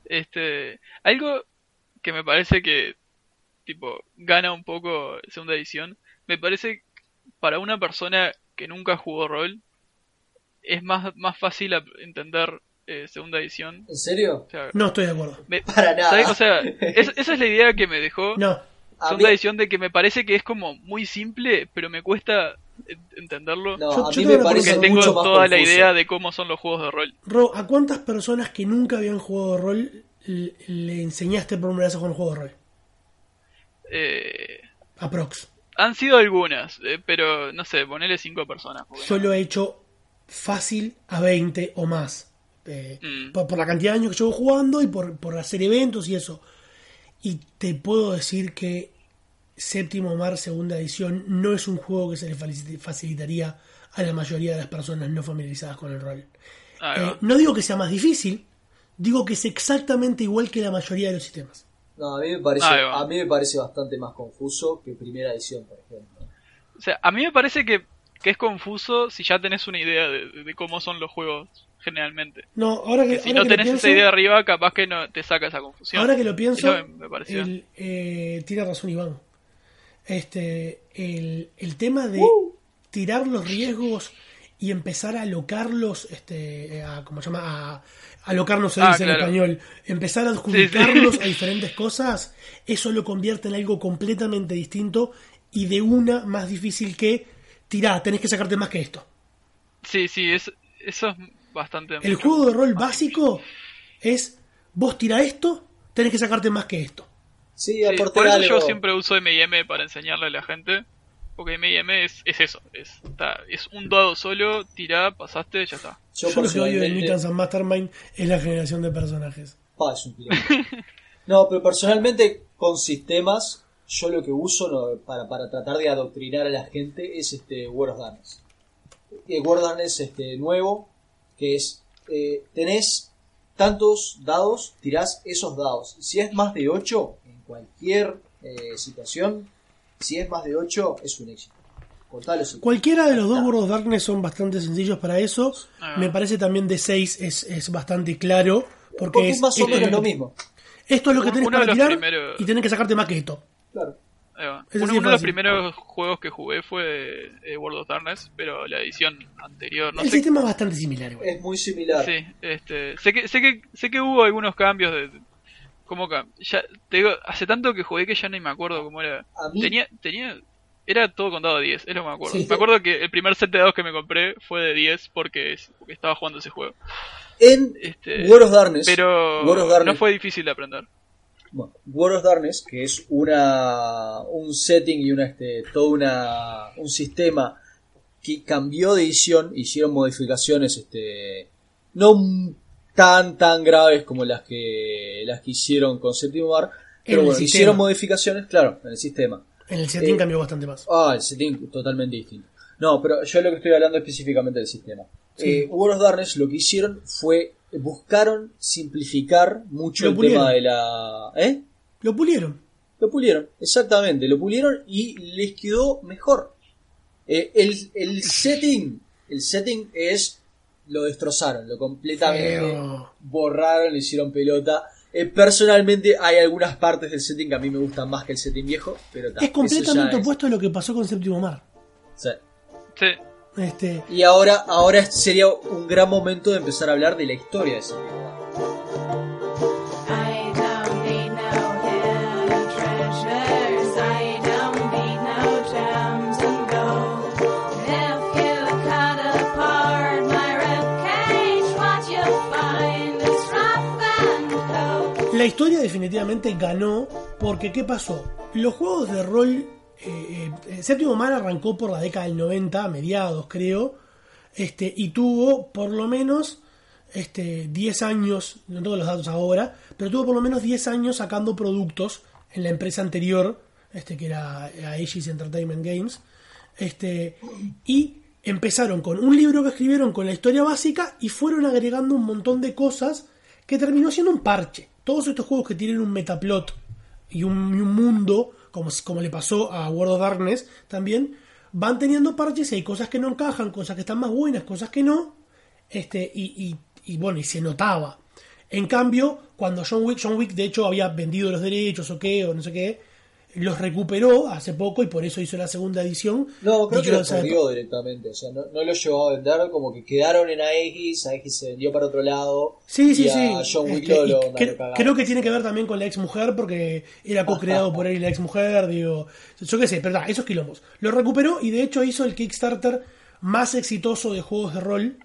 este, algo que me parece que tipo gana un poco segunda edición, me parece para una persona que nunca jugó rol es más, más fácil entender eh, segunda edición. ¿En serio? O sea, No estoy de acuerdo. me- Para nada. ¿sabes? O sea, es- *laughs* esa es la idea que me dejó No, segunda mí- edición de que me parece que es como muy simple, pero me cuesta entenderlo No, Yo- a yo mí me una porque parece pregunta. tengo mucho más toda la idea de cómo son los juegos de rol. Ro, ¿a cuántas personas que nunca habían jugado rol le, le enseñaste por primera vez a jugar un juego de rol? Eh, Aprox. han sido algunas, eh, pero no sé, ponele cinco personas. porque Yo lo he hecho fácil a 20 o más. Eh, Mm. por, por la cantidad de años que llevo jugando y por, por hacer eventos y eso. Y te puedo decir que Séptimo Mar, segunda edición, no es un juego que se le faci- facilitaría a la mayoría de las personas no familiarizadas con el rol. Eh, no digo que sea más difícil, digo que es exactamente igual que la mayoría de los sistemas. No, a mí me parece, a mí me parece bastante más confuso que primera edición, por ejemplo. O sea, a mí me parece que, que es confuso si ya tenés una idea de, de cómo son los juegos generalmente. No, ahora que, Que si ahora no que lo tenés pienso, esa idea arriba, capaz que no te saca esa confusión. ahora que lo pienso, me pareció. el, eh, tiene razón Iván. Este, el, el tema de Uh. tirar los riesgos y empezar a alocarlos, este, a, ¿cómo se llama? A, alocar no se Ah, dice en español, empezar a adjudicarlos Sí, sí. a diferentes cosas, eso lo convierte en algo completamente distinto y de una más difícil que tirá, tenés que sacarte más que esto. Sí, sí, es, eso es bastante... El juego de rol básico es vos tira esto, tenés que sacarte más que esto. Sí, por eso algo- yo siempre uso M&M para enseñarle a la gente. Porque M&M es, es eso. Es, está- es un dado solo, tirá, pasaste, ya está. yo Yo, lo que odio de Mutants and Mastermind es la generación de personajes. Pa, es un quilombo. *laughs* No, pero personalmente con sistemas, yo lo que uso no, para, para tratar de adoctrinar a la gente es este World of Darkness. El World of Darkness este, nuevo, que es, eh, tenés tantos dados, tirás esos dados. Si es más de 8, en cualquier eh, situación, si es más de 8, es un éxito. Cualquiera de los dos World of Darkness son bastante sencillos para eso. Ah. Me parece también de 6 es, es bastante claro. Porque, Porque es, es más o menos lo que- mismo. esto es lo que tenés de para los tirar primeros- y tenés que sacarte más que esto. Claro. Uno, sí es uno de los primeros juegos que jugué fue eh, World of Darkness, pero la edición anterior, no el sé. sistema es bastante similar. igual. Es muy similar. Sí, este, sé que, sé que, sé que hubo algunos cambios de, como que, ya, te digo, hace tanto que jugué que ya ni me acuerdo cómo era. Mí- Tenía, tenía, era todo contado a 10, es lo que me acuerdo. Sí. Me acuerdo que el primer set de dados que me compré fue de 10 porque, es- porque estaba jugando ese juego. En Este, World of Darkness, pero World of Darkness no fue difícil de aprender. Bueno, World of Darkness, que es una un setting y una este todo una un sistema que cambió de edición, hicieron modificaciones este no tan tan graves como las que las que hicieron con Séptimo Mar, pero el bueno, sistema. hicieron modificaciones, claro, en el sistema. En el setting eh, cambió bastante más. Ah, el setting totalmente distinto. No, pero yo lo que estoy hablando específicamente del sistema. Sí. Eh, World of Darkness lo que hicieron fue buscaron simplificar mucho Lo el pulieron. tema de la ¿eh? Lo pulieron. Lo pulieron, exactamente, lo pulieron y les quedó mejor. Eh, el, el setting, el setting es, lo destrozaron, lo completamente Feo. borraron, le hicieron pelota. Eh, personalmente hay algunas partes del setting que a mí me gustan más que el setting viejo, pero ta, Es completamente es- opuesto a lo que pasó con Séptimo Mar. sí. Sí. Este, Y ahora, ahora sería un gran momento de empezar a hablar de la historia de ese juego. La historia definitivamente ganó porque ¿qué pasó? Los juegos de rol, eh, eh, Séptimo Mar arrancó por la década del 90, a mediados creo, este, y tuvo por lo menos este, 10 años, no tengo los datos ahora, pero tuvo por lo menos 10 años sacando productos en la empresa anterior, este, que era Aegis Entertainment Games, este, y empezaron con un libro que escribieron con la historia básica y fueron agregando un montón de cosas que terminó siendo un parche. Todos estos juegos que tienen un metaplot y un, y un mundo, como, como le pasó a World of Darkness también, van teniendo parches y hay cosas que no encajan, cosas que están más buenas, cosas que no, este, y, y- y bueno, y se notaba. En cambio, cuando John Wick, John Wick de hecho había vendido los derechos o qué, o no sé qué, los recuperó hace poco y por eso hizo la segunda edición. No, creo que lo o sea, perdió directamente. O sea, no, no lo llevó a vender, como que quedaron en Aegis, Aegis se vendió para otro lado. Sí, sí, y a sí. John Wick Este, lo, cre- creo que tiene que ver también con la ex mujer porque era co-creado por él y la ex mujer, digo, yo qué sé, pero nada, esos quilombos. Lo recuperó y de hecho hizo el Kickstarter más exitoso de juegos de rol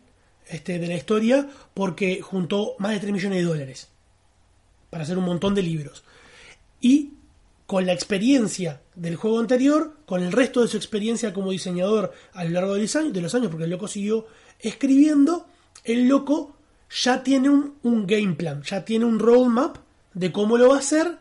este, de la historia porque juntó más de 3 millones de dólares para hacer un montón de libros. Y con la experiencia del juego anterior, con el resto de su experiencia como diseñador a lo largo de los años, porque el loco siguió escribiendo, el loco ya tiene un, game plan, ya tiene un roadmap de cómo lo va a hacer.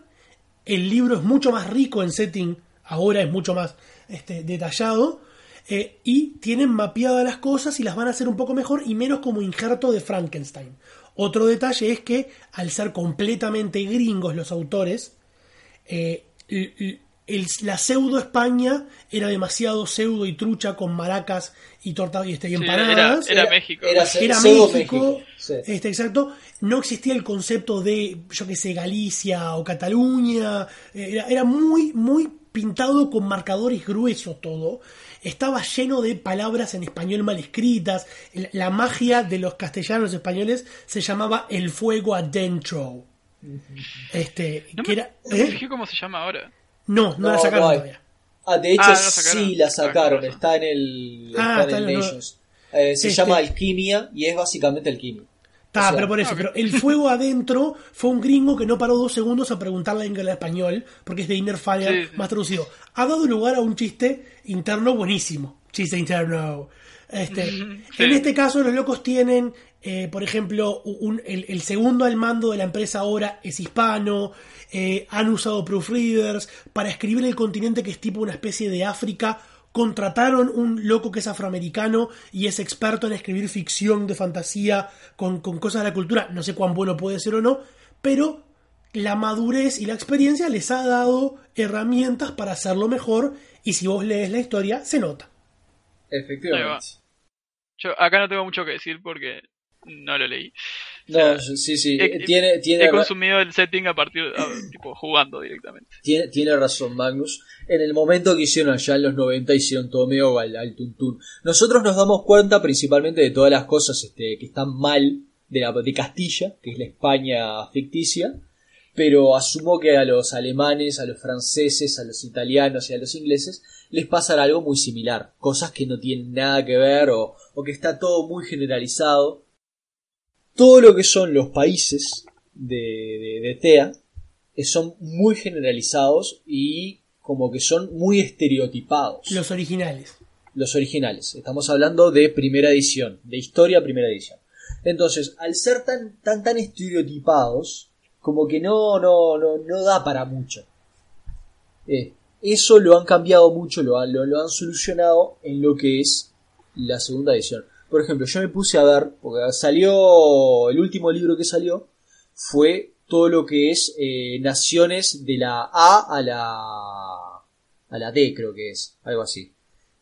El libro es mucho más rico en setting, ahora es mucho más este, detallado. eh, y tienen mapeadas las cosas y las van a hacer un poco mejor y menos como injerto de Frankenstein. Otro detalle es que al ser completamente gringos los autores, eh, el- la pseudo España era demasiado pseudo y trucha con maracas y tortas y, este, y Sí, empanadas. era, era México. era- México, México, sí. este, exacto. No existía el concepto de, yo que sé, Galicia o Cataluña. Era, era muy, muy pintado con marcadores gruesos todo. Estaba lleno de palabras en español mal escritas. La, la magia de los castellanos españoles se llamaba el fuego adentro. Este, No que me, era, no me ¿eh? fijé cómo se llama ahora. No, no, la sacaron todavía. Ah, de hecho Ah, sí la Ah, sacaron, está en el, Ah, está está en el. Eh, se Este- llama Alquimia y es básicamente alquimia. Está, O sea, pero por eso, ok. pero el fuego *laughs* adentro fue un gringo que no paró dos segundos a preguntarle en inglés español, porque es de Inner Fire, Sí, sí. más traducido. Ha dado lugar a un chiste interno buenísimo. Chiste interno. Este, *laughs* Sí. En este caso, los locos tienen, eh, por ejemplo, un- el, el segundo al mando de la empresa ahora es hispano. eh, han usado proofreaders para escribir el continente que es tipo una especie de África. Contrataron un loco que es afroamericano y es experto en escribir ficción de fantasía con, con cosas de la cultura. No sé cuán bueno puede ser o no, pero la madurez y la experiencia les ha dado herramientas para hacerlo mejor. Y si vos lees la historia, se nota. Efectivamente. Yo acá no tengo mucho que decir porque no lo leí. No, O sea, sí, sí, he- tiene, tiene, He ra- consumido el setting a partir de, a- tipo jugando directamente. tiene, tiene razón Magnus. En el momento que hicieron allá en los 90 hicieron todo medio al, al tuntún. Nosotros nos damos cuenta principalmente de todas las cosas este, que están mal de, la, de Castilla, que es la España ficticia, pero asumo que a los alemanes, a los franceses, a los italianos y a los ingleses les pasará algo muy similar. Cosas que no tienen nada que ver o, o que está todo muy generalizado. Todo lo que son los países de, de, de TEA eh, son muy generalizados y como que son muy estereotipados. Los originales. Los originales. Estamos hablando de primera edición, de historia primera edición. Entonces, al ser tan, tan, tan estereotipados, como que no, no, no, no da para mucho. Eh, eso lo han cambiado mucho, lo, han- lo, lo han solucionado en lo que es la segunda edición. Por ejemplo, yo me puse a ver, porque salió, el último libro que salió fue todo lo que es eh, naciones de la A a la a la D creo que es, algo así.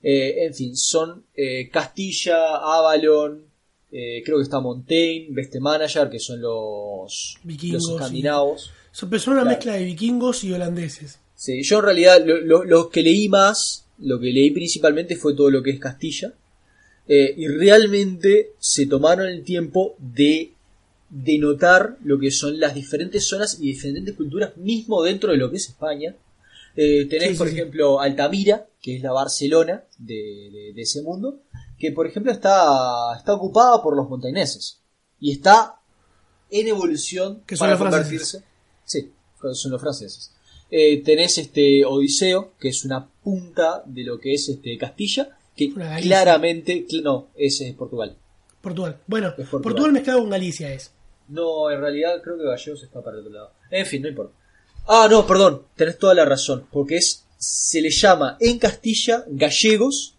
Eh, en fin, son eh, Castilla, Avalon, eh, creo que está Montaigne, Beste Manager, que son los, Vikingos, los escandinavos. Pero son una Claro. mezcla de vikingos y holandeses. Sí, yo en realidad lo, lo- lo que leí más, lo que leí principalmente fue todo lo que es Castilla. Eh, y realmente se tomaron el tiempo de denotar lo que son las diferentes zonas y diferentes culturas mismo dentro de lo que es España. Eh, tenés, Sí, sí, por sí. ejemplo, Altamira, que es la Barcelona de, de- de ese mundo, que por ejemplo está, está ocupada por los montañeses y está en evolución Que son para los franceses. convertirse. Sí, son los franceses. Eh, tenés este Odiseo, que es una punta de lo que es este Castilla, que claramente, cl- no, ese es Portugal. Portugal. Bueno, Portugal. Portugal. mezclado con Galicia es. No, en realidad creo que Gallegos está para el otro lado. En fin, no importa. Ah, no, perdón, tenés toda la razón, porque es se le llama en Castilla gallegos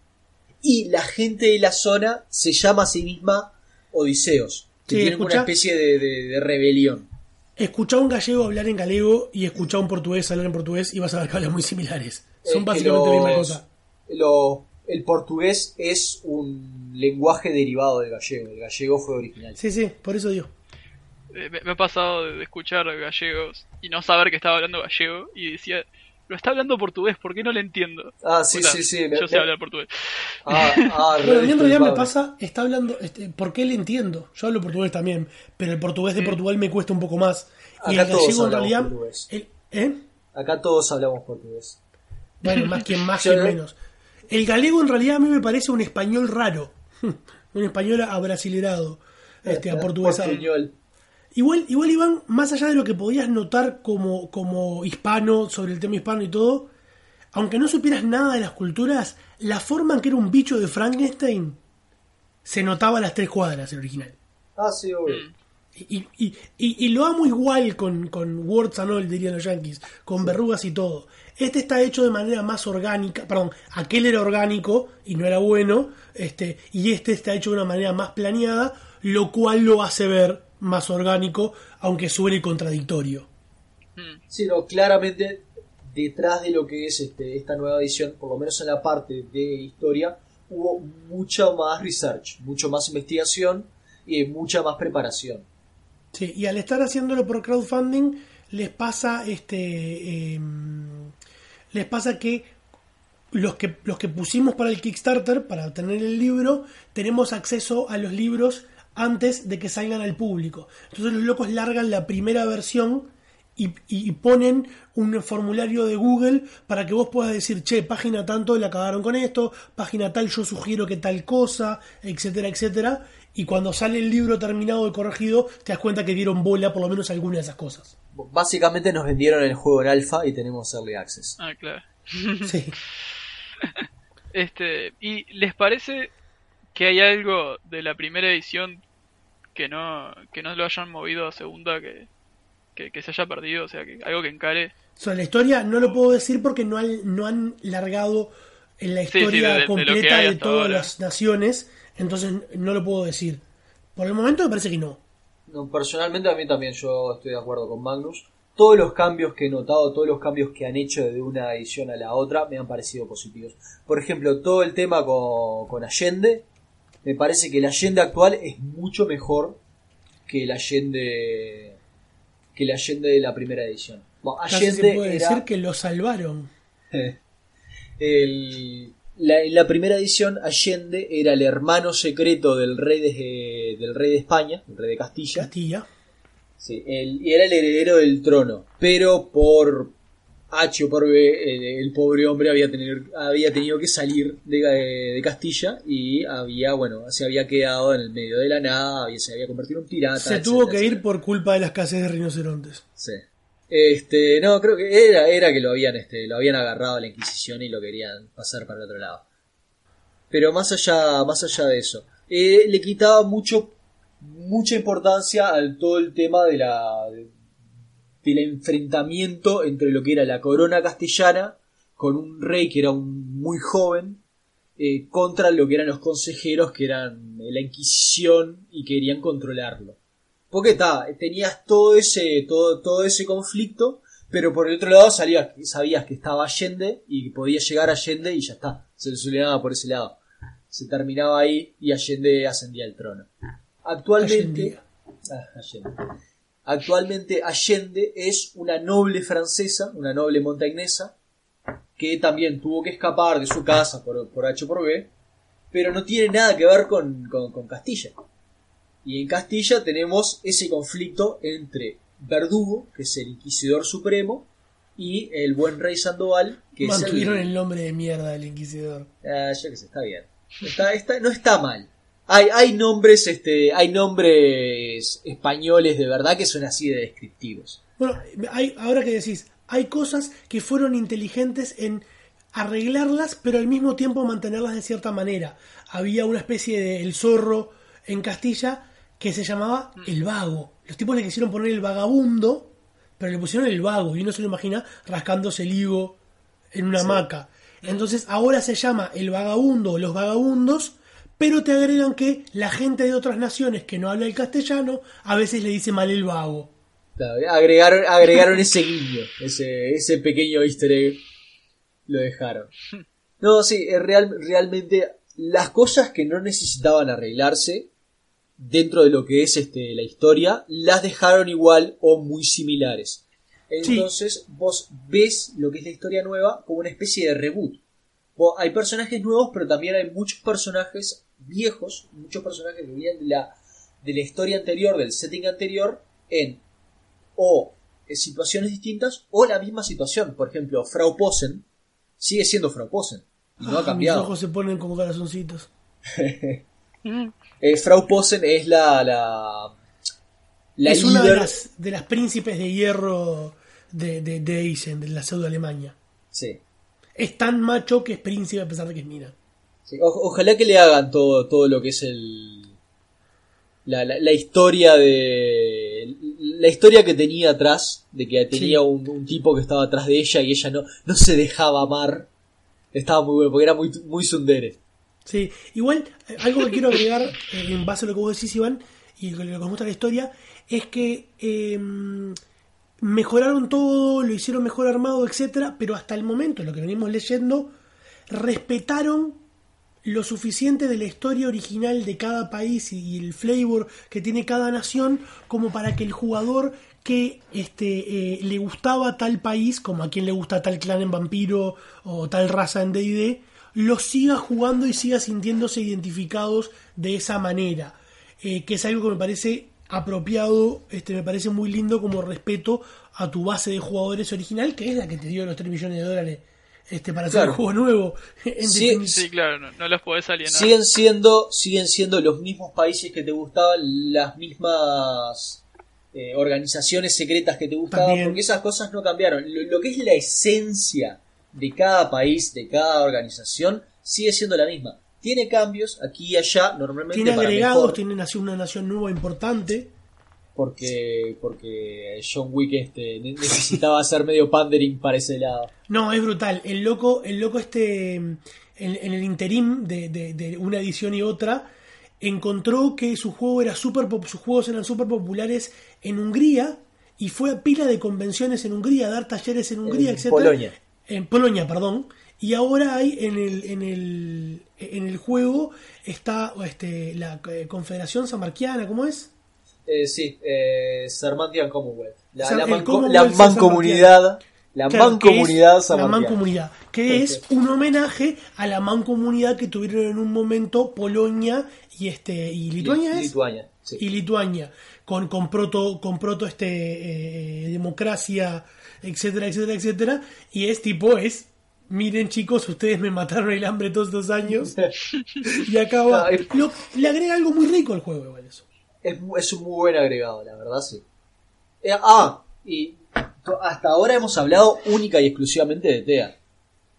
y la gente de la zona se llama a sí misma Odiseos, que Sí, tienen una especie de, de- de rebelión. Escuchá a un gallego hablar en galego y escuchá a un portugués hablar en portugués y vas a ver que hablan muy similares. Son Es básicamente la misma los- cosa. lo- el portugués es un lenguaje derivado del gallego, el gallego fue original. Sí, sí, por eso digo. Eh, me, me ha pasado de, escuchar gallegos y no saber que estaba hablando gallego y decía, lo está hablando portugués, ¿por qué no le entiendo? Ah, sí, sí, sí. me- Yo sé me- hablar portugués. Ah, ah, *laughs* mí en realidad me pasa, está hablando, este, porque le entiendo. Yo hablo portugués también, pero el portugués de Portugal me cuesta un poco más. Y Acá el todos gallego en hablamos realidad. portugués. el- ¿Eh? Acá todos hablamos portugués. Bueno, más quien más, *laughs* quien menos. El galego en realidad a mí me parece un español raro. *laughs* un español abrasilerado. Este, a portuguesado. Portuñol. Igual, igual Iván, más allá de lo que podías notar como, como hispano, sobre el tema hispano y todo, aunque no supieras nada de las culturas, la forma en que era un bicho de Frankenstein se notaba a las tres cuadras el original. Ah, sí, obvio. Y, y, y, y lo amo igual con, con Words and All, dirían los yankees, con verrugas y todo. Este está hecho de manera más orgánica, perdón, aquel era orgánico y no era bueno, este, y este está hecho de una manera más planeada, lo cual lo hace ver más orgánico, aunque suene contradictorio. Sí, no, claramente detrás de lo que es este, esta nueva edición, por lo menos en la parte de historia, hubo mucha más research, mucho más investigación y mucha más preparación. Sí, y al estar haciéndolo por crowdfunding, les pasa este. em, les pasa que los que los que pusimos para el Kickstarter, para obtener el libro, tenemos acceso a los libros antes de que salgan al público. Entonces los locos largan la primera versión y, y- ponen un formulario de Google para que vos puedas decir, che, página tanto la cagaron con esto, página tal yo sugiero que tal cosa, etcétera, etcétera. Y cuando sale el libro terminado y corregido, te das cuenta que dieron bola por lo menos a alguna de esas cosas. Básicamente nos vendieron el juego en alfa y tenemos early access. Ah, claro. *laughs* *laughs* Sí. Este, ¿y les parece que hay algo de la primera edición que no que no lo hayan movido a segunda que, que, que se haya perdido? O sea, que algo que encare. Sobre la historia no lo puedo decir porque no han, no han largado en la Sí, sí, historia de- completa de, todas ahora. las naciones, entonces no lo puedo decir. Por el momento me parece que no. No, personalmente a mí también yo estoy de acuerdo con Magnus. Todos los cambios que he notado, todos los cambios que han hecho de una edición a la otra me han parecido positivos. Por ejemplo, todo el tema con, con Allende, me parece que el Allende actual es mucho mejor que el Allende que el Allende de la primera edición. Bueno, Casi Allende se puede era- decir que lo salvaron. *laughs* el- la, en la primera edición Allende era el hermano secreto del rey de, del rey de España, el rey de Castilla. Castilla. Sí, él- y era el heredero del trono, pero por H o por B, eh, el pobre hombre había, tener, había tenido que salir de, de Castilla y había, bueno, se había quedado en el medio de la nada, había- se había convertido en un pirata. Se etcétera, tuvo que ir por culpa de la escasez de rinocerontes. Sí. Este, no, creo que era, era que lo habían, este, lo habían agarrado a la Inquisición y lo querían pasar para el otro lado. Pero más allá, más allá de eso, eh, le quitaba mucho, mucha importancia al todo el tema de la, de- del enfrentamiento entre lo que era la corona castellana con un rey que era un muy joven eh, contra lo que eran los consejeros que eran la Inquisición y querían controlarlo. Porque está, tenías todo ese, todo, todo ese conflicto, pero por el otro lado salías, sabías que estaba Allende y podías llegar a Allende y ya está. Se solucionaba por ese lado. Se terminaba ahí y Allende ascendía al trono. Actualmente, Allendía. Ah, Allende. Actualmente Allende es una noble francesa, una noble montañesa, que también tuvo que escapar de su casa por, por H por B, pero no tiene nada que ver con, con- con Castilla. Y en Castilla tenemos ese conflicto entre Verdugo, que es el inquisidor supremo, y el buen rey Sandoval, que Mantuvieron es el... el nombre de mierda del Inquisidor. Ah, yo que sé, está bien. Está, está- no está mal. Hay, hay nombres, este, hay nombres españoles de verdad que son así de descriptivos. Bueno, hay, ahora que decís, hay cosas que fueron inteligentes en arreglarlas, pero al mismo tiempo mantenerlas de cierta manera. Había una especie de el zorro en Castilla que se llamaba el vago. Los tipos le quisieron poner el vagabundo, pero le pusieron el vago y uno se lo imagina rascándose el higo en una hamaca. Entonces ahora se llama el vagabundo o los vagabundos, pero te agregan que la gente de otras naciones que no habla el castellano a veces le dice mal el vago. Claro, Agregaron, agregaron ese guiño, ese, ese pequeño easter egg. Lo dejaron. No, sí, es real, realmente las cosas que no necesitaban arreglarse dentro de lo que es este, la historia, las dejaron igual o muy similares. Entonces vos ves lo que es la historia nueva como una especie de reboot. Vos- hay personajes nuevos, pero también hay muchos personajes viejos, muchos personajes que vienen de la, de la historia anterior, del setting anterior, en o en situaciones distintas o la misma situación. Por ejemplo, Frau Posen sigue siendo Frau Posen y no Ah, ha cambiado. Mis ojos se ponen como corazoncitos. *laughs* Eh, Frau Posen es la la, la es una de las, de las príncipes de hierro de, de, de Eisen, de la pseudo Alemania. Sí. Es tan macho que es príncipe a pesar de que es mina. Sí, o- ojalá que le hagan todo, todo lo que es el la, la, la historia de la historia que tenía atrás de que tenía Sí. un, un tipo que estaba atrás de ella y ella no, no se dejaba amar estaba muy bueno porque era muy muy sundere Sí, igual, eh, algo que quiero agregar eh, en base a lo que vos decís, Iván, y lo que gusta la historia, es que eh, mejoraron todo, lo hicieron mejor armado, etcétera, pero hasta el momento, lo que venimos leyendo, respetaron lo suficiente de la historia original de cada país y el flavor que tiene cada nación como para que el jugador que este eh, le gustaba tal país, como a quien le gusta tal clan en vampiro o tal raza en D&D, lo siga jugando y siga sintiéndose identificados de esa manera, Eh, que es algo que me parece apropiado, este me parece muy lindo como respeto a tu base de jugadores original, que es la que te dio los 3 millones de dólares este para hacer Claro. un juego nuevo. *laughs* En Sí, definitiva. Sí, claro, no, no los podés alienar. siguen siendo siguen siendo los mismos países que te gustaban las mismas eh, organizaciones secretas que te gustaban También. porque esas cosas no cambiaron lo, lo que es la esencia de cada país de cada organización sigue siendo la misma tiene cambios aquí y allá normalmente Tiene para agregados, mejor, tiene una nación nueva importante. porque porque John Wick este ne- necesitaba hacer medio pandering para ese lado *laughs* No, es brutal. El loco, el loco este, en, en el interim de, de- de una edición y otra, encontró que su juego era super, pop- sus juegos eran súper populares en Hungría y fue a pila de convenciones en Hungría, a dar talleres en Hungría, En etc. Polonia. En Polonia, perdón. Y ahora hay en el, en el, en el juego está este, la eh, Confederación Samarquiana, ¿cómo es? Eh, sí, eh, Sarmantian Commonwealth. La, Sam- la, el manco- Commonwealth la mancomunidad. La Claro, mancomunidad la mancomunidad, que es un homenaje a la mancomunidad que tuvieron en un momento Polonia y este y Lituania Li- es Lituania, sí. y Lituania con con proto con proto este eh, democracia etcétera etcétera etcétera y es tipo es miren chicos ustedes me mataron el hambre todos estos años *laughs* y acaba No, es- Lo- le agrega algo muy rico al juego igual eso Es, es un muy buen agregado, la verdad, sí. Eh, ah, y hasta ahora hemos hablado única y exclusivamente de TEA.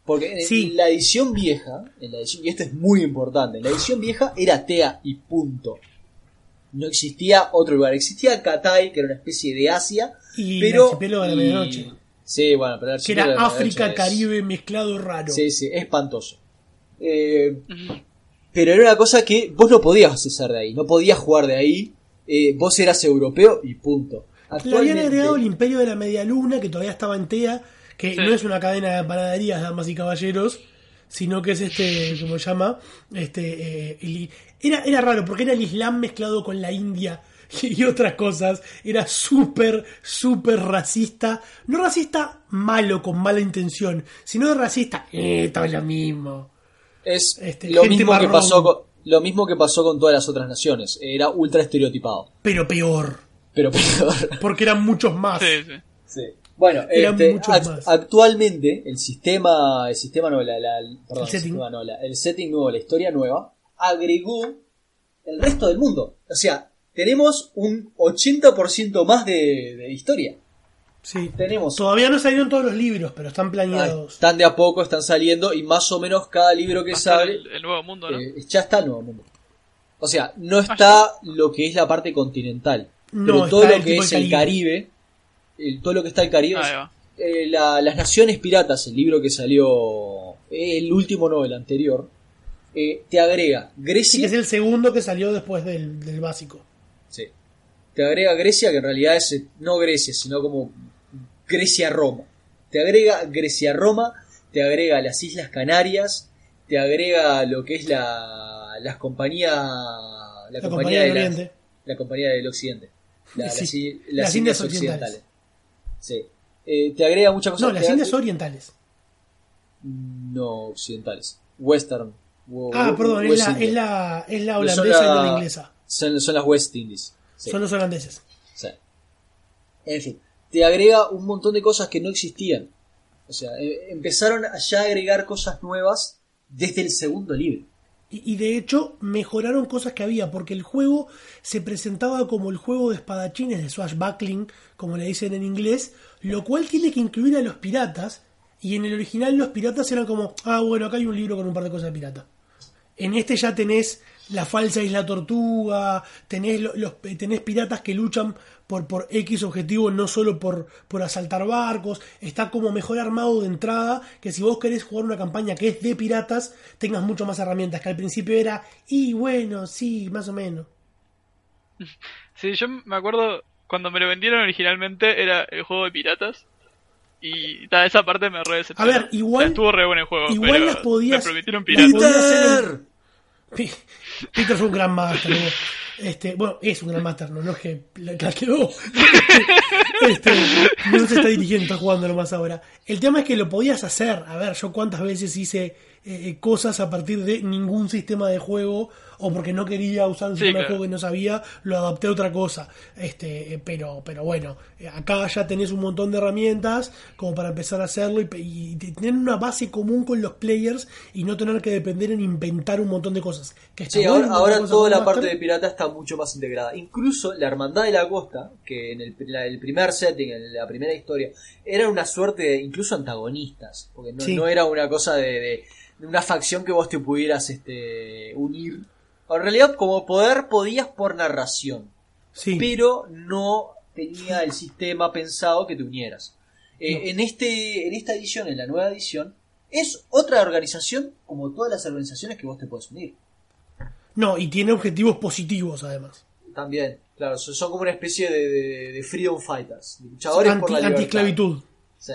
Porque en, Sí. en la edición vieja, en la edición, y esto es muy importante, en la edición vieja era TEA y punto. No existía otro lugar. Existía Katai, que era una especie de Asia, y pero... el archipiélago de la medianoche Sí, bueno, pero el que era la África es- Caribe mezclado raro Sí, sí, espantoso. Eh, pero era una cosa que vos no podías accesar de ahí, no podías jugar de ahí eh, vos eras europeo y punto. Le habían agregado el Imperio de la Media Luna, que todavía estaba en TEA, que Sí. no es una cadena de panaderías, damas y caballeros, sino que es este, ¿cómo se llama? Este, eh, el- era, era raro, porque era el Islam mezclado con la India *laughs* y, otras cosas. Era súper, súper racista. No racista malo, con mala intención, sino racista, eh, todo lo mismo. es este, lo mismo que pasó con, lo mismo que pasó con todas las otras naciones. Era ultra estereotipado. Pero peor, Pero *laughs* peor. porque eran muchos más. Sí, sí. Sí. Bueno, Eran este, muchos act- más. actualmente el sistema, el sistema no, la, la- perdón, El setting. sistema no, la- el setting nuevo, la historia nueva, agregó el resto del mundo. O sea, tenemos un 80% más de, de historia. Sí. Tenemos Todavía no salieron todos los libros, pero están Ah, planeados. están de a poco, están saliendo y más o menos cada libro que sale el, el nuevo mundo, ¿no? eh, ya está el nuevo mundo. O sea, no está lo que es la parte continental, No, pero todo lo que es el Caribe, el- todo lo que está el Caribe, es- eh, la- las naciones piratas, el libro que salió, eh, el último no, el anterior, eh, te agrega Sí, Grecia, que es el segundo que salió después del, del básico. Sí. te agrega Grecia que en realidad es eh, no Grecia, sino como Grecia-Roma. Te agrega Grecia-Roma, te agrega las Islas Canarias, te agrega lo que es la, las compañías, la, La compañía, compañía de del Oriente. la compañía del Occidente, La- Sí, las, las Indias Occidentales. Occidentales. Sí. Eh, te agrega muchas cosas. No, las Indias Orientales. No occidentales. Western. Ah, perdón, es la, es la, es la holandesa y no la inglesa. Son, son las West Indies. Sí, Son los holandeses. sí. En fin, te agrega un montón de cosas que no existían. O sea, eh, empezaron a ya agregar cosas nuevas desde el segundo libro. Y, y de hecho mejoraron cosas que había, porque el juego se presentaba como el juego de espadachines de swashbuckling, como le dicen en inglés, lo cual tiene que incluir a los piratas, y en el original los piratas eran como, ah, bueno, acá hay un libro con un par de cosas de pirata. En este ya tenés la falsa isla tortuga, tenés, lo- los, tenés piratas que luchan por, por X objetivo, no solo por, por asaltar barcos. Está como mejor armado de entrada, que si vos querés jugar una campaña que es de piratas, tengas mucho más herramientas, que al principio era, y bueno, sí, más o menos. *laughs* Sí, yo me acuerdo cuando me lo vendieron originalmente era el juego de piratas. Y ta, esa parte me re decepcionó. A ver, igual- O sea, estuvo re bueno el juego. igual pero las podías- Me prometieron piratas. *laughs* Peter fue un gran máster. Este, bueno, es un gran máster, no, no es que la, la quedó. *laughs* Este, no se está dirigiendo, está jugando nomás ahora. El tema es que lo podías hacer. A ver, yo cuántas veces hice eh, cosas a partir de ningún sistema de juego o porque no quería usar un Sí, sistema de claro. juego que no sabía, lo adapté a otra cosa. Este, eh, pero, pero bueno, eh, acá ya tenés un montón de herramientas como para empezar a hacerlo y, pe- y te- tener una base común con los players y no tener que depender en inventar un montón de cosas. Que Sí, bueno ahora, inventar ahora cosas toda la Master. parte de pirata está mucho más integrada. Incluso la Hermandad de la Costa, que en el, la- el primer setting, en la primera historia, era una suerte de incluso antagonistas. Porque no, Sí. no era una cosa de, de- de una facción que vos te pudieras este, unir. En realidad, como poder podías por narración, Sí. pero no tenía el sistema pensado que te unieras. Eh, No. en, este, en esta edición, en la nueva edición, es otra organización como todas las organizaciones que vos te puedes unir. No, y tiene objetivos positivos además. También, claro, son como una especie de, de- de freedom fighters, de luchadores por la libertad. antiesclavitud. Sí.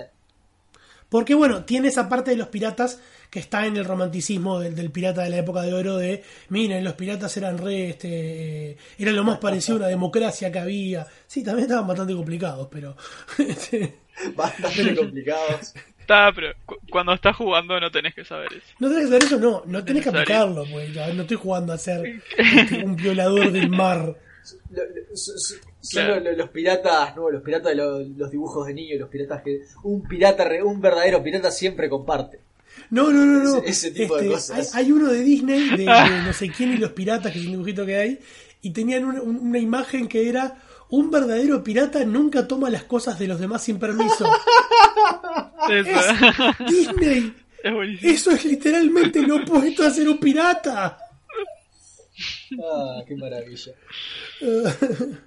Porque bueno, tiene esa parte de los piratas que está en el romanticismo del, del pirata de la época de oro de, miren, los piratas eran re, este, era lo más parecido a una democracia que había. Sí, también estaban bastante complicados, pero... *laughs* este, Bastante complicados. Está, pero cu- cuando estás jugando no tenés que saber eso. no tenés que saber eso, no, no tenés que aplicarlo, pues, ya, no estoy jugando a ser este, un violador del mar. Lo- lo- so- so- Son Claro. lo- lo- los piratas, no, los piratas de lo- los dibujos de niños, los piratas que un pirata, re- un verdadero pirata siempre comparte. No, no, no, no. Ese- ese tipo de Este, cosas. Hay, hay uno de Disney, de, de no sé quién y los piratas, que es un dibujito que hay, y tenían una, un- una imagen que era un verdadero pirata nunca toma las cosas de los demás sin permiso. *laughs* Eso. Disney, es buenísimo. eso es literalmente lo opuesto a ser un pirata. Ah, qué maravilla. *laughs*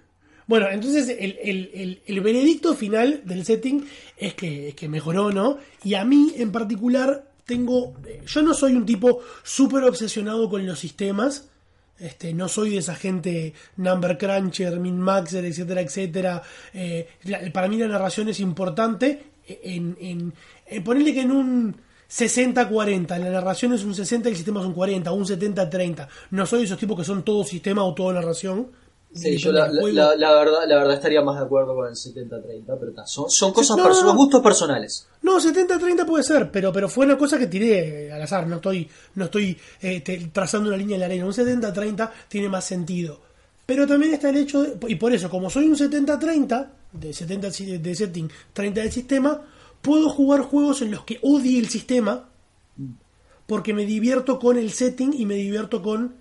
Bueno, entonces el, el- el- el veredicto final del setting es que, es que mejoró, ¿no? Y a mí en particular tengo... Yo no soy un tipo súper obsesionado con los sistemas, Este, no soy de esa gente number cruncher, min maxer, etcétera, etcétera. Eh, la- para mí la narración es importante. En, en, en ponerle que en un 60-40, la narración es un 60 y el sistema es un 40, un 70-30. No soy de esos tipos que son todo sistema o todo narración. Sí, yo la, verdad, la verdad estaría más de acuerdo con el 70-30, pero ta, son, son cosas, no, no, gustos personales. No, 70-30 puede ser, pero, pero fue una cosa que tiré al azar, no estoy, no estoy eh, te- trazando una línea en la arena. Un 70-30 tiene más sentido. Pero también está el hecho, de- y por eso, como soy un 70-30, de 70 si- de setting, 30 del sistema, puedo jugar juegos en los que odie el sistema, porque me divierto con el setting y me divierto con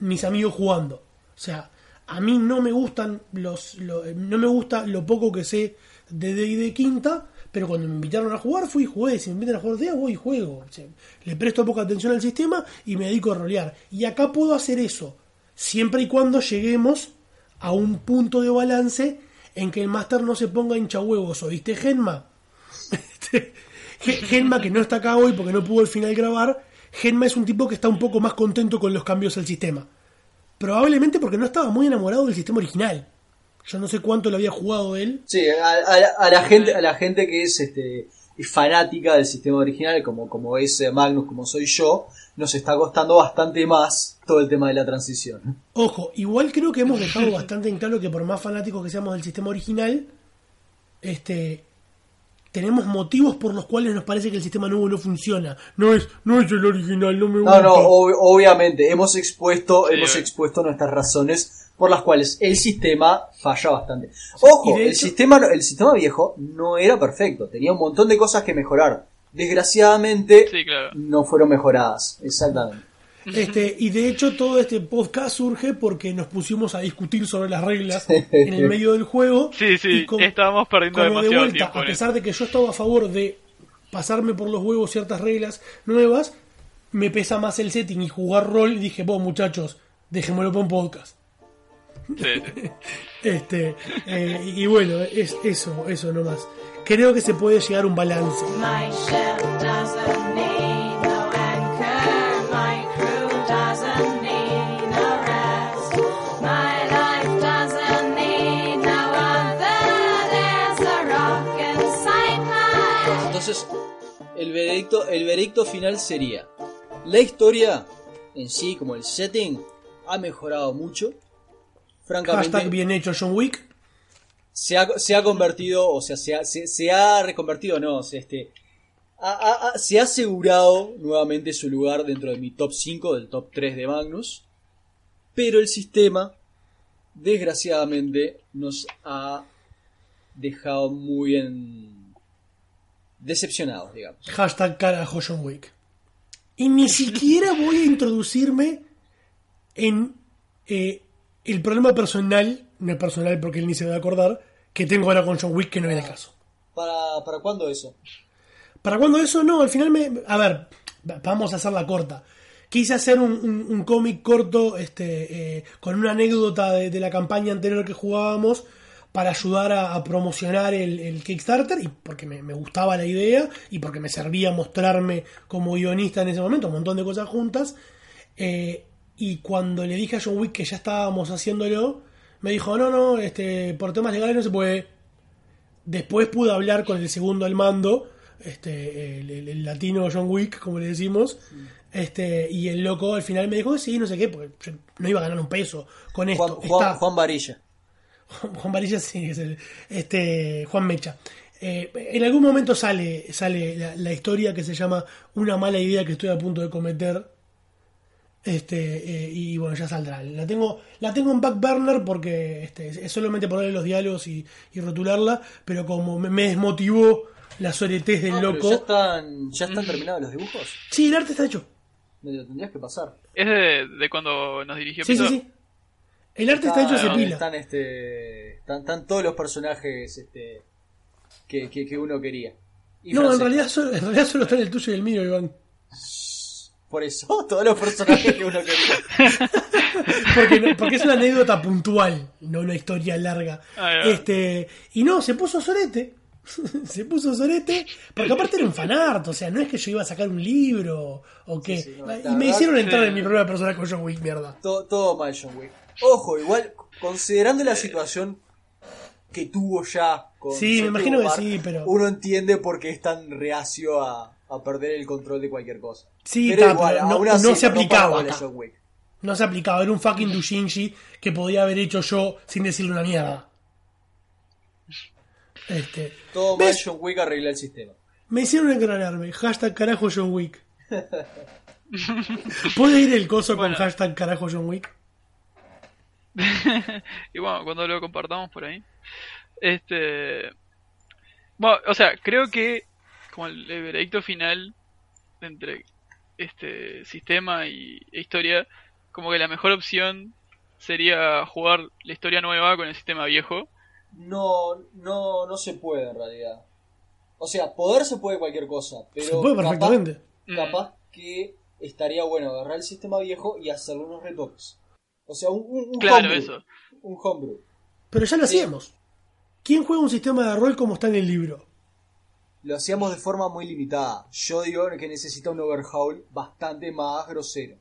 mis amigos jugando. O sea, a mí no me gustan los, lo- no me gusta lo poco que sé de D&D quinta, pero cuando me invitaron a jugar fui y jugué, si me invitan a jugar D&D voy y juego. Le presto poca atención al sistema y me dedico a rolear. Y acá puedo hacer eso, siempre y cuando lleguemos a un punto de balance en que el máster no se ponga hincha huevos, ¿oíste, Genma? *laughs* Ge- Genma, que no está acá hoy porque no pudo al final grabar, Genma es un tipo que está un poco más contento con los cambios al sistema. Probablemente porque no estaba muy enamorado del sistema original. Yo no sé cuánto lo había jugado él. Sí, a, a- a la gente, a la gente que es este es fanática del sistema original, como, como es eh, Magnus, como soy yo, nos está costando bastante más todo el tema de la transición. Ojo, igual creo que hemos dejado *laughs* bastante en claro que por más fanáticos que seamos del sistema original, este tenemos motivos por los cuales nos parece que el sistema nuevo no funciona. No es, no es el original, no me No, gusta. no, ob- obviamente, hemos expuesto, Sí, hemos expuesto nuestras razones por las cuales el sistema falla bastante. Ojo, el hecho- sistema, no- el sistema viejo no era perfecto, tenía un montón de cosas que mejorar. Desgraciadamente, Sí, claro. no fueron mejoradas, exactamente. Este, y de hecho todo este podcast surge porque nos pusimos a discutir sobre las reglas en el medio del juego. Sí, sí, y como- estábamos perdiendo como de vuelta, tiempo a pesar de que yo estaba a favor de pasarme por los huevos ciertas reglas nuevas, me pesa más el setting y jugar rol y dije, vos muchachos, dejémoslo para un podcast. Sí, sí. *laughs* Este, eh, y bueno, es eso, eso nomás. Creo que se puede llegar a un balance. El veredicto, el veredicto final sería, la historia en sí, como el setting, ha mejorado mucho. Francamente, Hashtag bien hecho John Wick. se ha, se ha convertido, o sea, se ha, se, se ha reconvertido, no, o sea, este, ha- ha- ha- se ha asegurado nuevamente su lugar dentro de mi top 5, del top 3 de Magnus, pero el sistema, desgraciadamente, nos ha dejado muy en... decepcionados, digamos. Hashtag carajo John Wick. Y ni siquiera voy a introducirme en eh, el problema personal, no es personal porque él ni se va a acordar, que tengo ahora con John Wick, que no es el caso. ¿Para, ¿Para cuándo eso? ¿Para cuando eso? No, al final me... A ver, va- vamos a hacerla corta. Quise hacer un, un- un cómic corto este, eh, con una anécdota de, de la campaña anterior que jugábamos para ayudar a, a promocionar el, el Kickstarter y porque me, me gustaba la idea y porque me servía mostrarme como guionista en ese momento, un montón de cosas juntas. Eh, y cuando le dije a John Wick que ya estábamos haciéndolo, me dijo, no, no, este, por temas legales no se puede. Después pude hablar con el segundo al mando, este, el, el- el latino John Wick, como le decimos, este, y el loco al final me dijo sí, no sé qué, porque yo no iba a ganar un peso con Juan, esto. Juan, Está- Juan Varilla. Juan Varilla sí, es el, este, Juan Mecha. Eh, en algún momento sale, sale la, la historia que se llama Una mala idea que estoy a punto de cometer. Este, eh, y bueno, ya saldrá. La tengo, la tengo en back burner porque este, es solamente ponerle los diálogos y, y rotularla, pero como me, me desmotivó la soretez del Ah, loco. ¿Ya están, ya están terminados los dibujos? Sí, el arte está hecho. Me lo tendrías que pasar. Es de, de cuando nos dirigió Sí, sí, sí. El arte está hecho, se Ah, pila. Están, este, están, están todos los personajes este, que, que, que uno quería. Y No, en realidad, solo, en realidad solo está en el tuyo y el mío, Iván. Por eso, todos los personajes que uno quería. *laughs* Porque, no- porque es una anécdota puntual, no una historia larga. Este, y no, se puso sorete. *laughs* se puso sorete, porque aparte era un fanart, o sea, no es que yo iba a sacar un libro o qué. Sí, sí, no, la y me verdad hicieron entrar en mi primera persona con John Wick, mierda. Todo, todo mal, John Wick. Ojo, igual, considerando la situación que tuvo ya con Sí, me imagino que sí, pero- Uno entiende por qué es tan reacio a, a perder el control de cualquier cosa. Sí, pero está, igual, pero no- aún no así, se aplicaba acá. No se aplicaba, era un fucking Dushinji que podía haber hecho yo sin decirle una mierda. Este, Todo mal. John Wick arregla el sistema. me hicieron engranarme. Hashtag carajo John Wick. *laughs* ¿Puede ir el coso Bueno. con hashtag carajo John Wick? *laughs* y bueno, cuando lo compartamos por ahí. Este. Bueno, o sea, creo que como el, el veredicto final entre este sistema y e historia, como que la mejor opción sería jugar la historia nueva con el sistema viejo. No, no, no se puede en realidad. O sea, poder se puede cualquier cosa, pero Se puede capaz- perfectamente. Mm. capaz que estaría bueno agarrar el sistema viejo y hacerle unos retoques. O sea, un, un, un Claro, homebrew. eso. Un homebrew. Pero ya lo Sí. hacíamos. ¿Quién juega un sistema de rol como está en el libro? Lo hacíamos de forma muy limitada. Yo digo que necesita un overhaul bastante más grosero.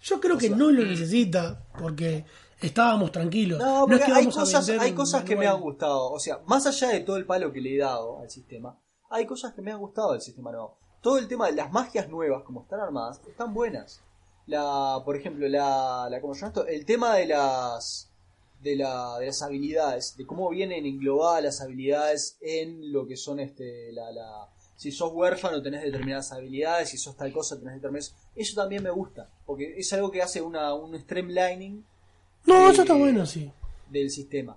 Yo creo O que sea, no lo necesita porque estábamos tranquilos. No, es porque que hay cosas, hay cosas que me han gustado. O sea, más allá de todo el palo que le he dado al sistema, hay cosas que me han gustado del sistema nuevo. Todo el tema de las magias nuevas, como están armadas, están buenas. La, por ejemplo, la, la ¿cómo se llama esto? El tema de las de, la, de las habilidades, de cómo vienen englobadas las habilidades en lo que son este la, la si sos huérfano tenés determinadas habilidades, si sos tal cosa tenés determinadas. Eso también me gusta, porque es algo que hace una, un streamlining No, eso está bueno, sí. del sistema.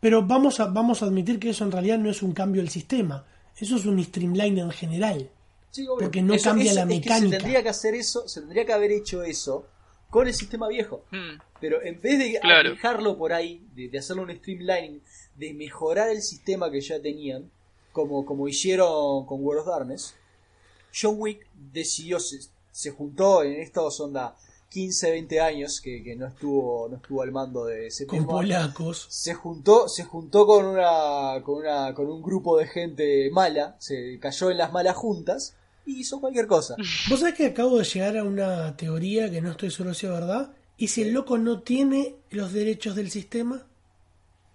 Pero vamos a, vamos a admitir que eso en realidad no es un cambio del sistema. Eso es un streamline en general. Sí, obvio. Porque no cambia la es que mecánica. se tendría que hacer eso, se tendría que haber hecho eso con el sistema viejo. Mm. Pero en vez de Claro. dejarlo por ahí, de, de hacerle un streamlining, de mejorar el sistema que ya tenían, como, como hicieron con World of Darkness, John Wick decidió, se, se juntó en estos onda 15, 20 años que, que no estuvo no estuvo al mando de ese Con polacos. se juntó se juntó con una con una con un grupo de gente mala se cayó en las malas juntas y hizo cualquier cosa *laughs* Vos sabés que acabo de llegar a una teoría que no estoy seguro si es verdad. ¿Y si el loco no tiene los derechos del sistema?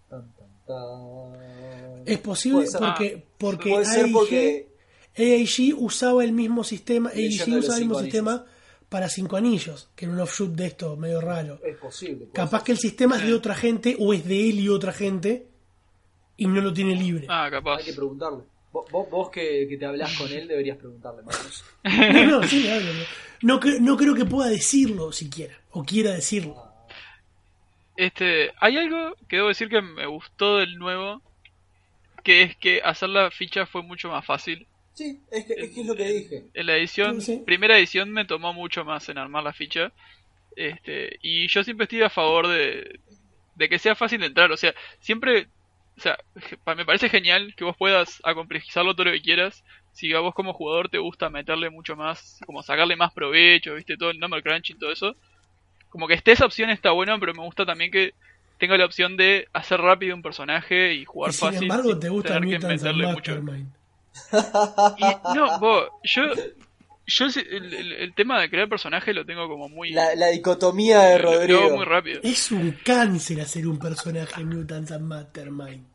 Tan, tan, tan. Es posible ser. porque, porque Puede ser AIG porque AIG usaba el mismo sistema, AIG usaba el mismo sistema para cinco anillos, que era un offshoot de esto medio raro. es posible Capaz ser. que el sistema es de otra gente o es de él y otra gente y no lo tiene libre. Ah, capaz. hay que preguntarle vos, vos, vos que, que te hablas con él deberías preguntarle Marcos. No, *laughs* no, sí, hablo, no. No, cre- no creo que pueda decirlo siquiera, o quiera decirlo. Este, hay algo que debo decir que me gustó del nuevo, que es que hacer la ficha fue mucho más fácil. sí es que, es que es lo que dije En la edición, Sí, sí. primera edición me tomó mucho más en armar la ficha. Este, y yo siempre estoy a favor de, de que sea fácil de entrar. O sea, siempre, o sea, me parece genial que vos puedas acomplejizarlo todo lo que quieras. Si a vos como jugador te gusta meterle mucho más, como sacarle más provecho, viste, todo el number crunching, todo eso. Como que esté esa opción está buena, pero me gusta también que tenga la opción de hacer rápido un personaje y jugar Y sin fácil. embargo, sin te gusta tener que meterle mucho. Y no, vos, yo, yo el, el- el tema de crear personaje lo tengo como muy, la, la dicotomía de Rodrigo muy rápido. Es un cáncer hacer un personaje en Mutants and Mastermind.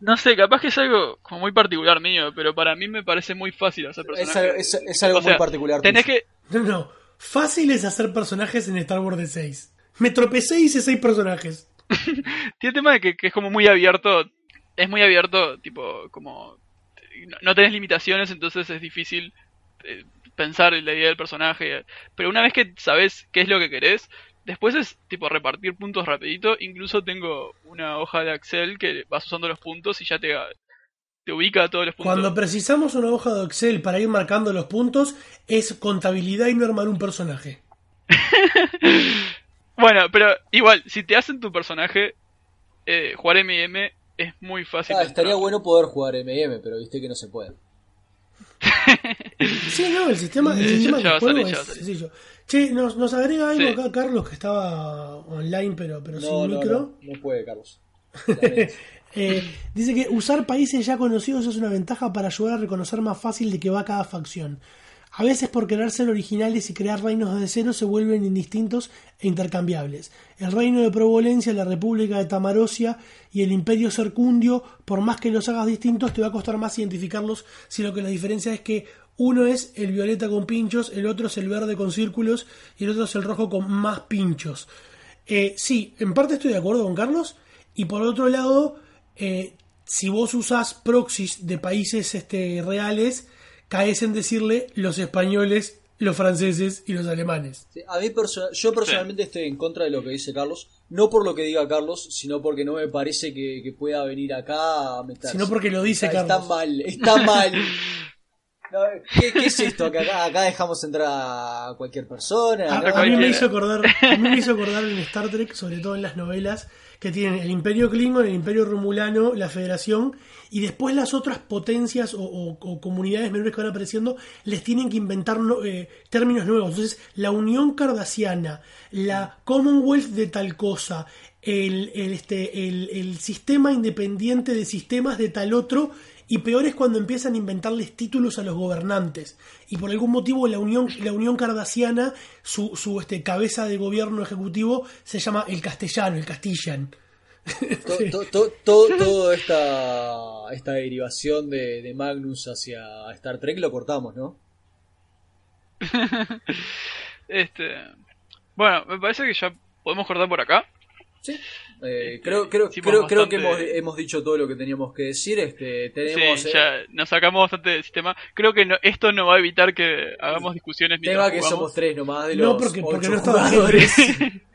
No sé, capaz que es algo como muy particular mío, pero para mí me parece muy fácil hacer es, personajes. algo- es- es algo O sea, muy particular Tenés que, No, no. Fácil es hacer personajes en Star Wars de 6. Me tropecé y hice 6 personajes. *laughs* tiene el tema de que, que es como muy abierto, es muy abierto, tipo, como no, no tenés limitaciones, entonces es difícil eh, pensar en la idea del personaje. Pero una vez que sabes qué es lo que querés, después es tipo repartir puntos rapidito. Incluso tengo una hoja de Excel que vas usando los puntos y ya te, te ubica todos los puntos. Cuando precisamos una hoja de Excel para ir marcando los puntos, es contabilidad y no armar un personaje. *laughs* Bueno, pero igual, si te hacen tu personaje, eh, jugar MM es muy fácil. Ah, estaría bueno poder jugar MM pero viste que no se puede *laughs* Sí, no, el sistema, el sistema va a juego salir, es sencillo. Che, nos, nos agrega algo Sí. acá Carlos que estaba online pero, pero no, sin no, micro. no, no puede Carlos. *laughs* Eh, dice que usar países ya conocidos es una ventaja para ayudar a reconocer más fácil de qué va cada facción. A veces por querer ser originales y crear reinos desde cero se vuelven indistintos e intercambiables. El reino de Provolencia, la República de Tamarosia y el Imperio Sercundio, por más que los hagas distintos, te va a costar más identificarlos, sino que la diferencia es que uno es el violeta con pinchos, el otro es el verde con círculos y el otro es el rojo con más pinchos. Eh, sí, en parte estoy de acuerdo con Carlos. Y por otro lado, eh, si vos usás proxies de países este, reales, caes en decirle los españoles, los franceses y los alemanes. Sí, A mí perso- yo personalmente estoy en contra de lo que dice Carlos, no por lo que diga Carlos, sino porque no me parece que, que pueda venir acá a meterse. Sino porque lo dice está, Carlos. Está mal, está *laughs* mal. No, ¿qué, qué es esto? Que acá, acá dejamos entrar a cualquier persona. A, ¿no? a mí me hizo acordar, a mí me hizo acordar en Star Trek, sobre todo en las novelas, que tienen el Imperio Klingon, el Imperio Romulano, la Federación, y después las otras potencias o, comunidades menores que van apareciendo les tienen que inventar no- eh, términos nuevos. Entonces, la Unión Cardasiana, la Commonwealth de tal cosa, el, el, este, el, el sistema independiente de sistemas de tal otro, y peor es cuando empiezan a inventarles títulos a los gobernantes. Y por algún motivo la Unión, la Unión Cardasiana, su, su este, cabeza de gobierno ejecutivo, se llama el castellano, el castillan. To- to- to- *laughs* to- Toda esta, esta derivación de, de Magnus hacia Star Trek lo cortamos, ¿no? *laughs* Este, bueno, me parece que ya podemos cortar por acá. Sí. Eh, creo creo, creo, creo que hemos, hemos dicho todo lo que teníamos que decir. Este, tenemos sí, eh, ya nos sacamos bastante del sistema. Creo que no- esto no va a evitar que hagamos discusiones tema que jugamos. somos tres nomás de los No, porque, porque ocho no jugadores. *laughs*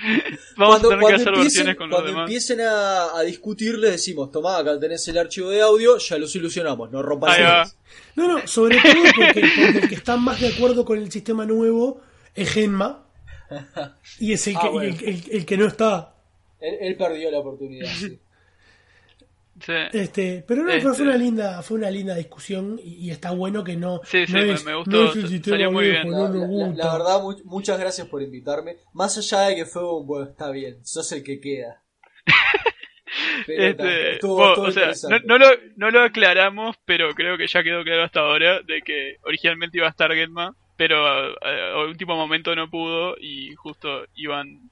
*laughs* Vamos cuando, a tener que hacer empiecen, versiones con los cuando demás. empiecen a, a discutir, les decimos: Tomá, acá tenés el archivo de audio, ya lo solucionamos, no rompan Ahí las va. reglas". No, no, sobre todo porque, porque el que está más de acuerdo con el sistema nuevo es Genma. Y es el Ah, que, bueno. el, el- el que no está. Él, él perdió la oportunidad. sí. Sí. Este, pero no, Este- fue, una linda, fue una linda discusión y, y está bueno que no, Sí, sí, no me- es, me gustó, no es salió muy viejo, bien. no La, nos la- la- gusta. la verdad, mu- muchas gracias por invitarme. Más allá de que fue un bueno, está bien, sos el que queda. *laughs* Pero Este, está, estuvo- bueno, estuvo o sea, no, no lo, no lo aclaramos, pero creo que ya quedó claro hasta ahora de que originalmente iba a estar Genma, pero a, a- último momento no pudo y justo Iván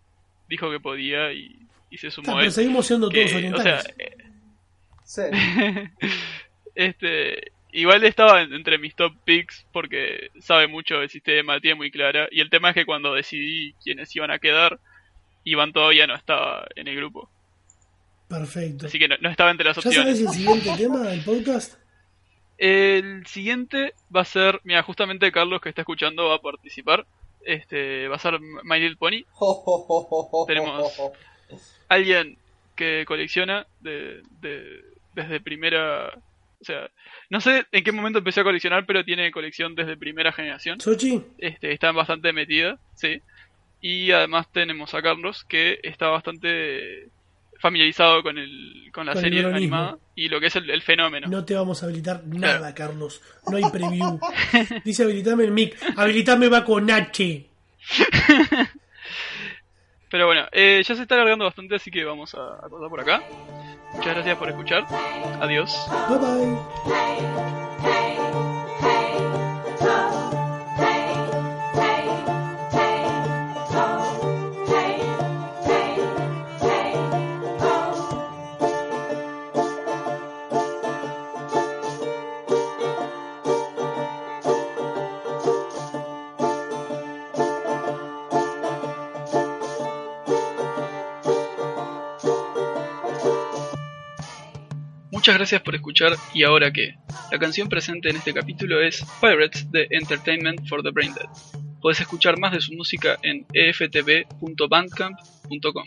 dijo que podía y, y se Está, sumó pero él. seguimos siendo Que, todos o orientales. sea, eh, Sí. *laughs* este igual estaba en- entre mis top picks porque sabe mucho del sistema, tiene muy clara y el tema es que cuando decidí quiénes iban a quedar, Iván todavía no estaba en el grupo, Perfecto. así que no, no estaba entre las ¿Ya sabes opciones. el siguiente *laughs* tema del podcast? El siguiente va a ser, mira, justamente Carlos que está escuchando va a participar. Este, va a ser My Little Pony, Tenemos- alguien que colecciona de, de- desde primera, o sea, no sé en qué momento empecé a coleccionar, pero tiene colección desde primera generación. ¿Sochi? Este, está bastante metida, sí. Y además tenemos a Carlos que está bastante familiarizado con el con la Con serie animada y lo que es el, el fenómeno. No te vamos a habilitar nada, Carlos. No hay preview. *laughs* Dice habilitame el mic. Habilitame va con H. Pero bueno, eh, ya se está alargando bastante, así que vamos a, a cortar por acá. Muchas gracias por escuchar. Adiós. Bye bye. Muchas gracias por escuchar y ahora qué. La canción presente en este capítulo es Pirates de Entertainment for the Braindead. Puedes escuchar más de su música en eftv.bandcamp.com.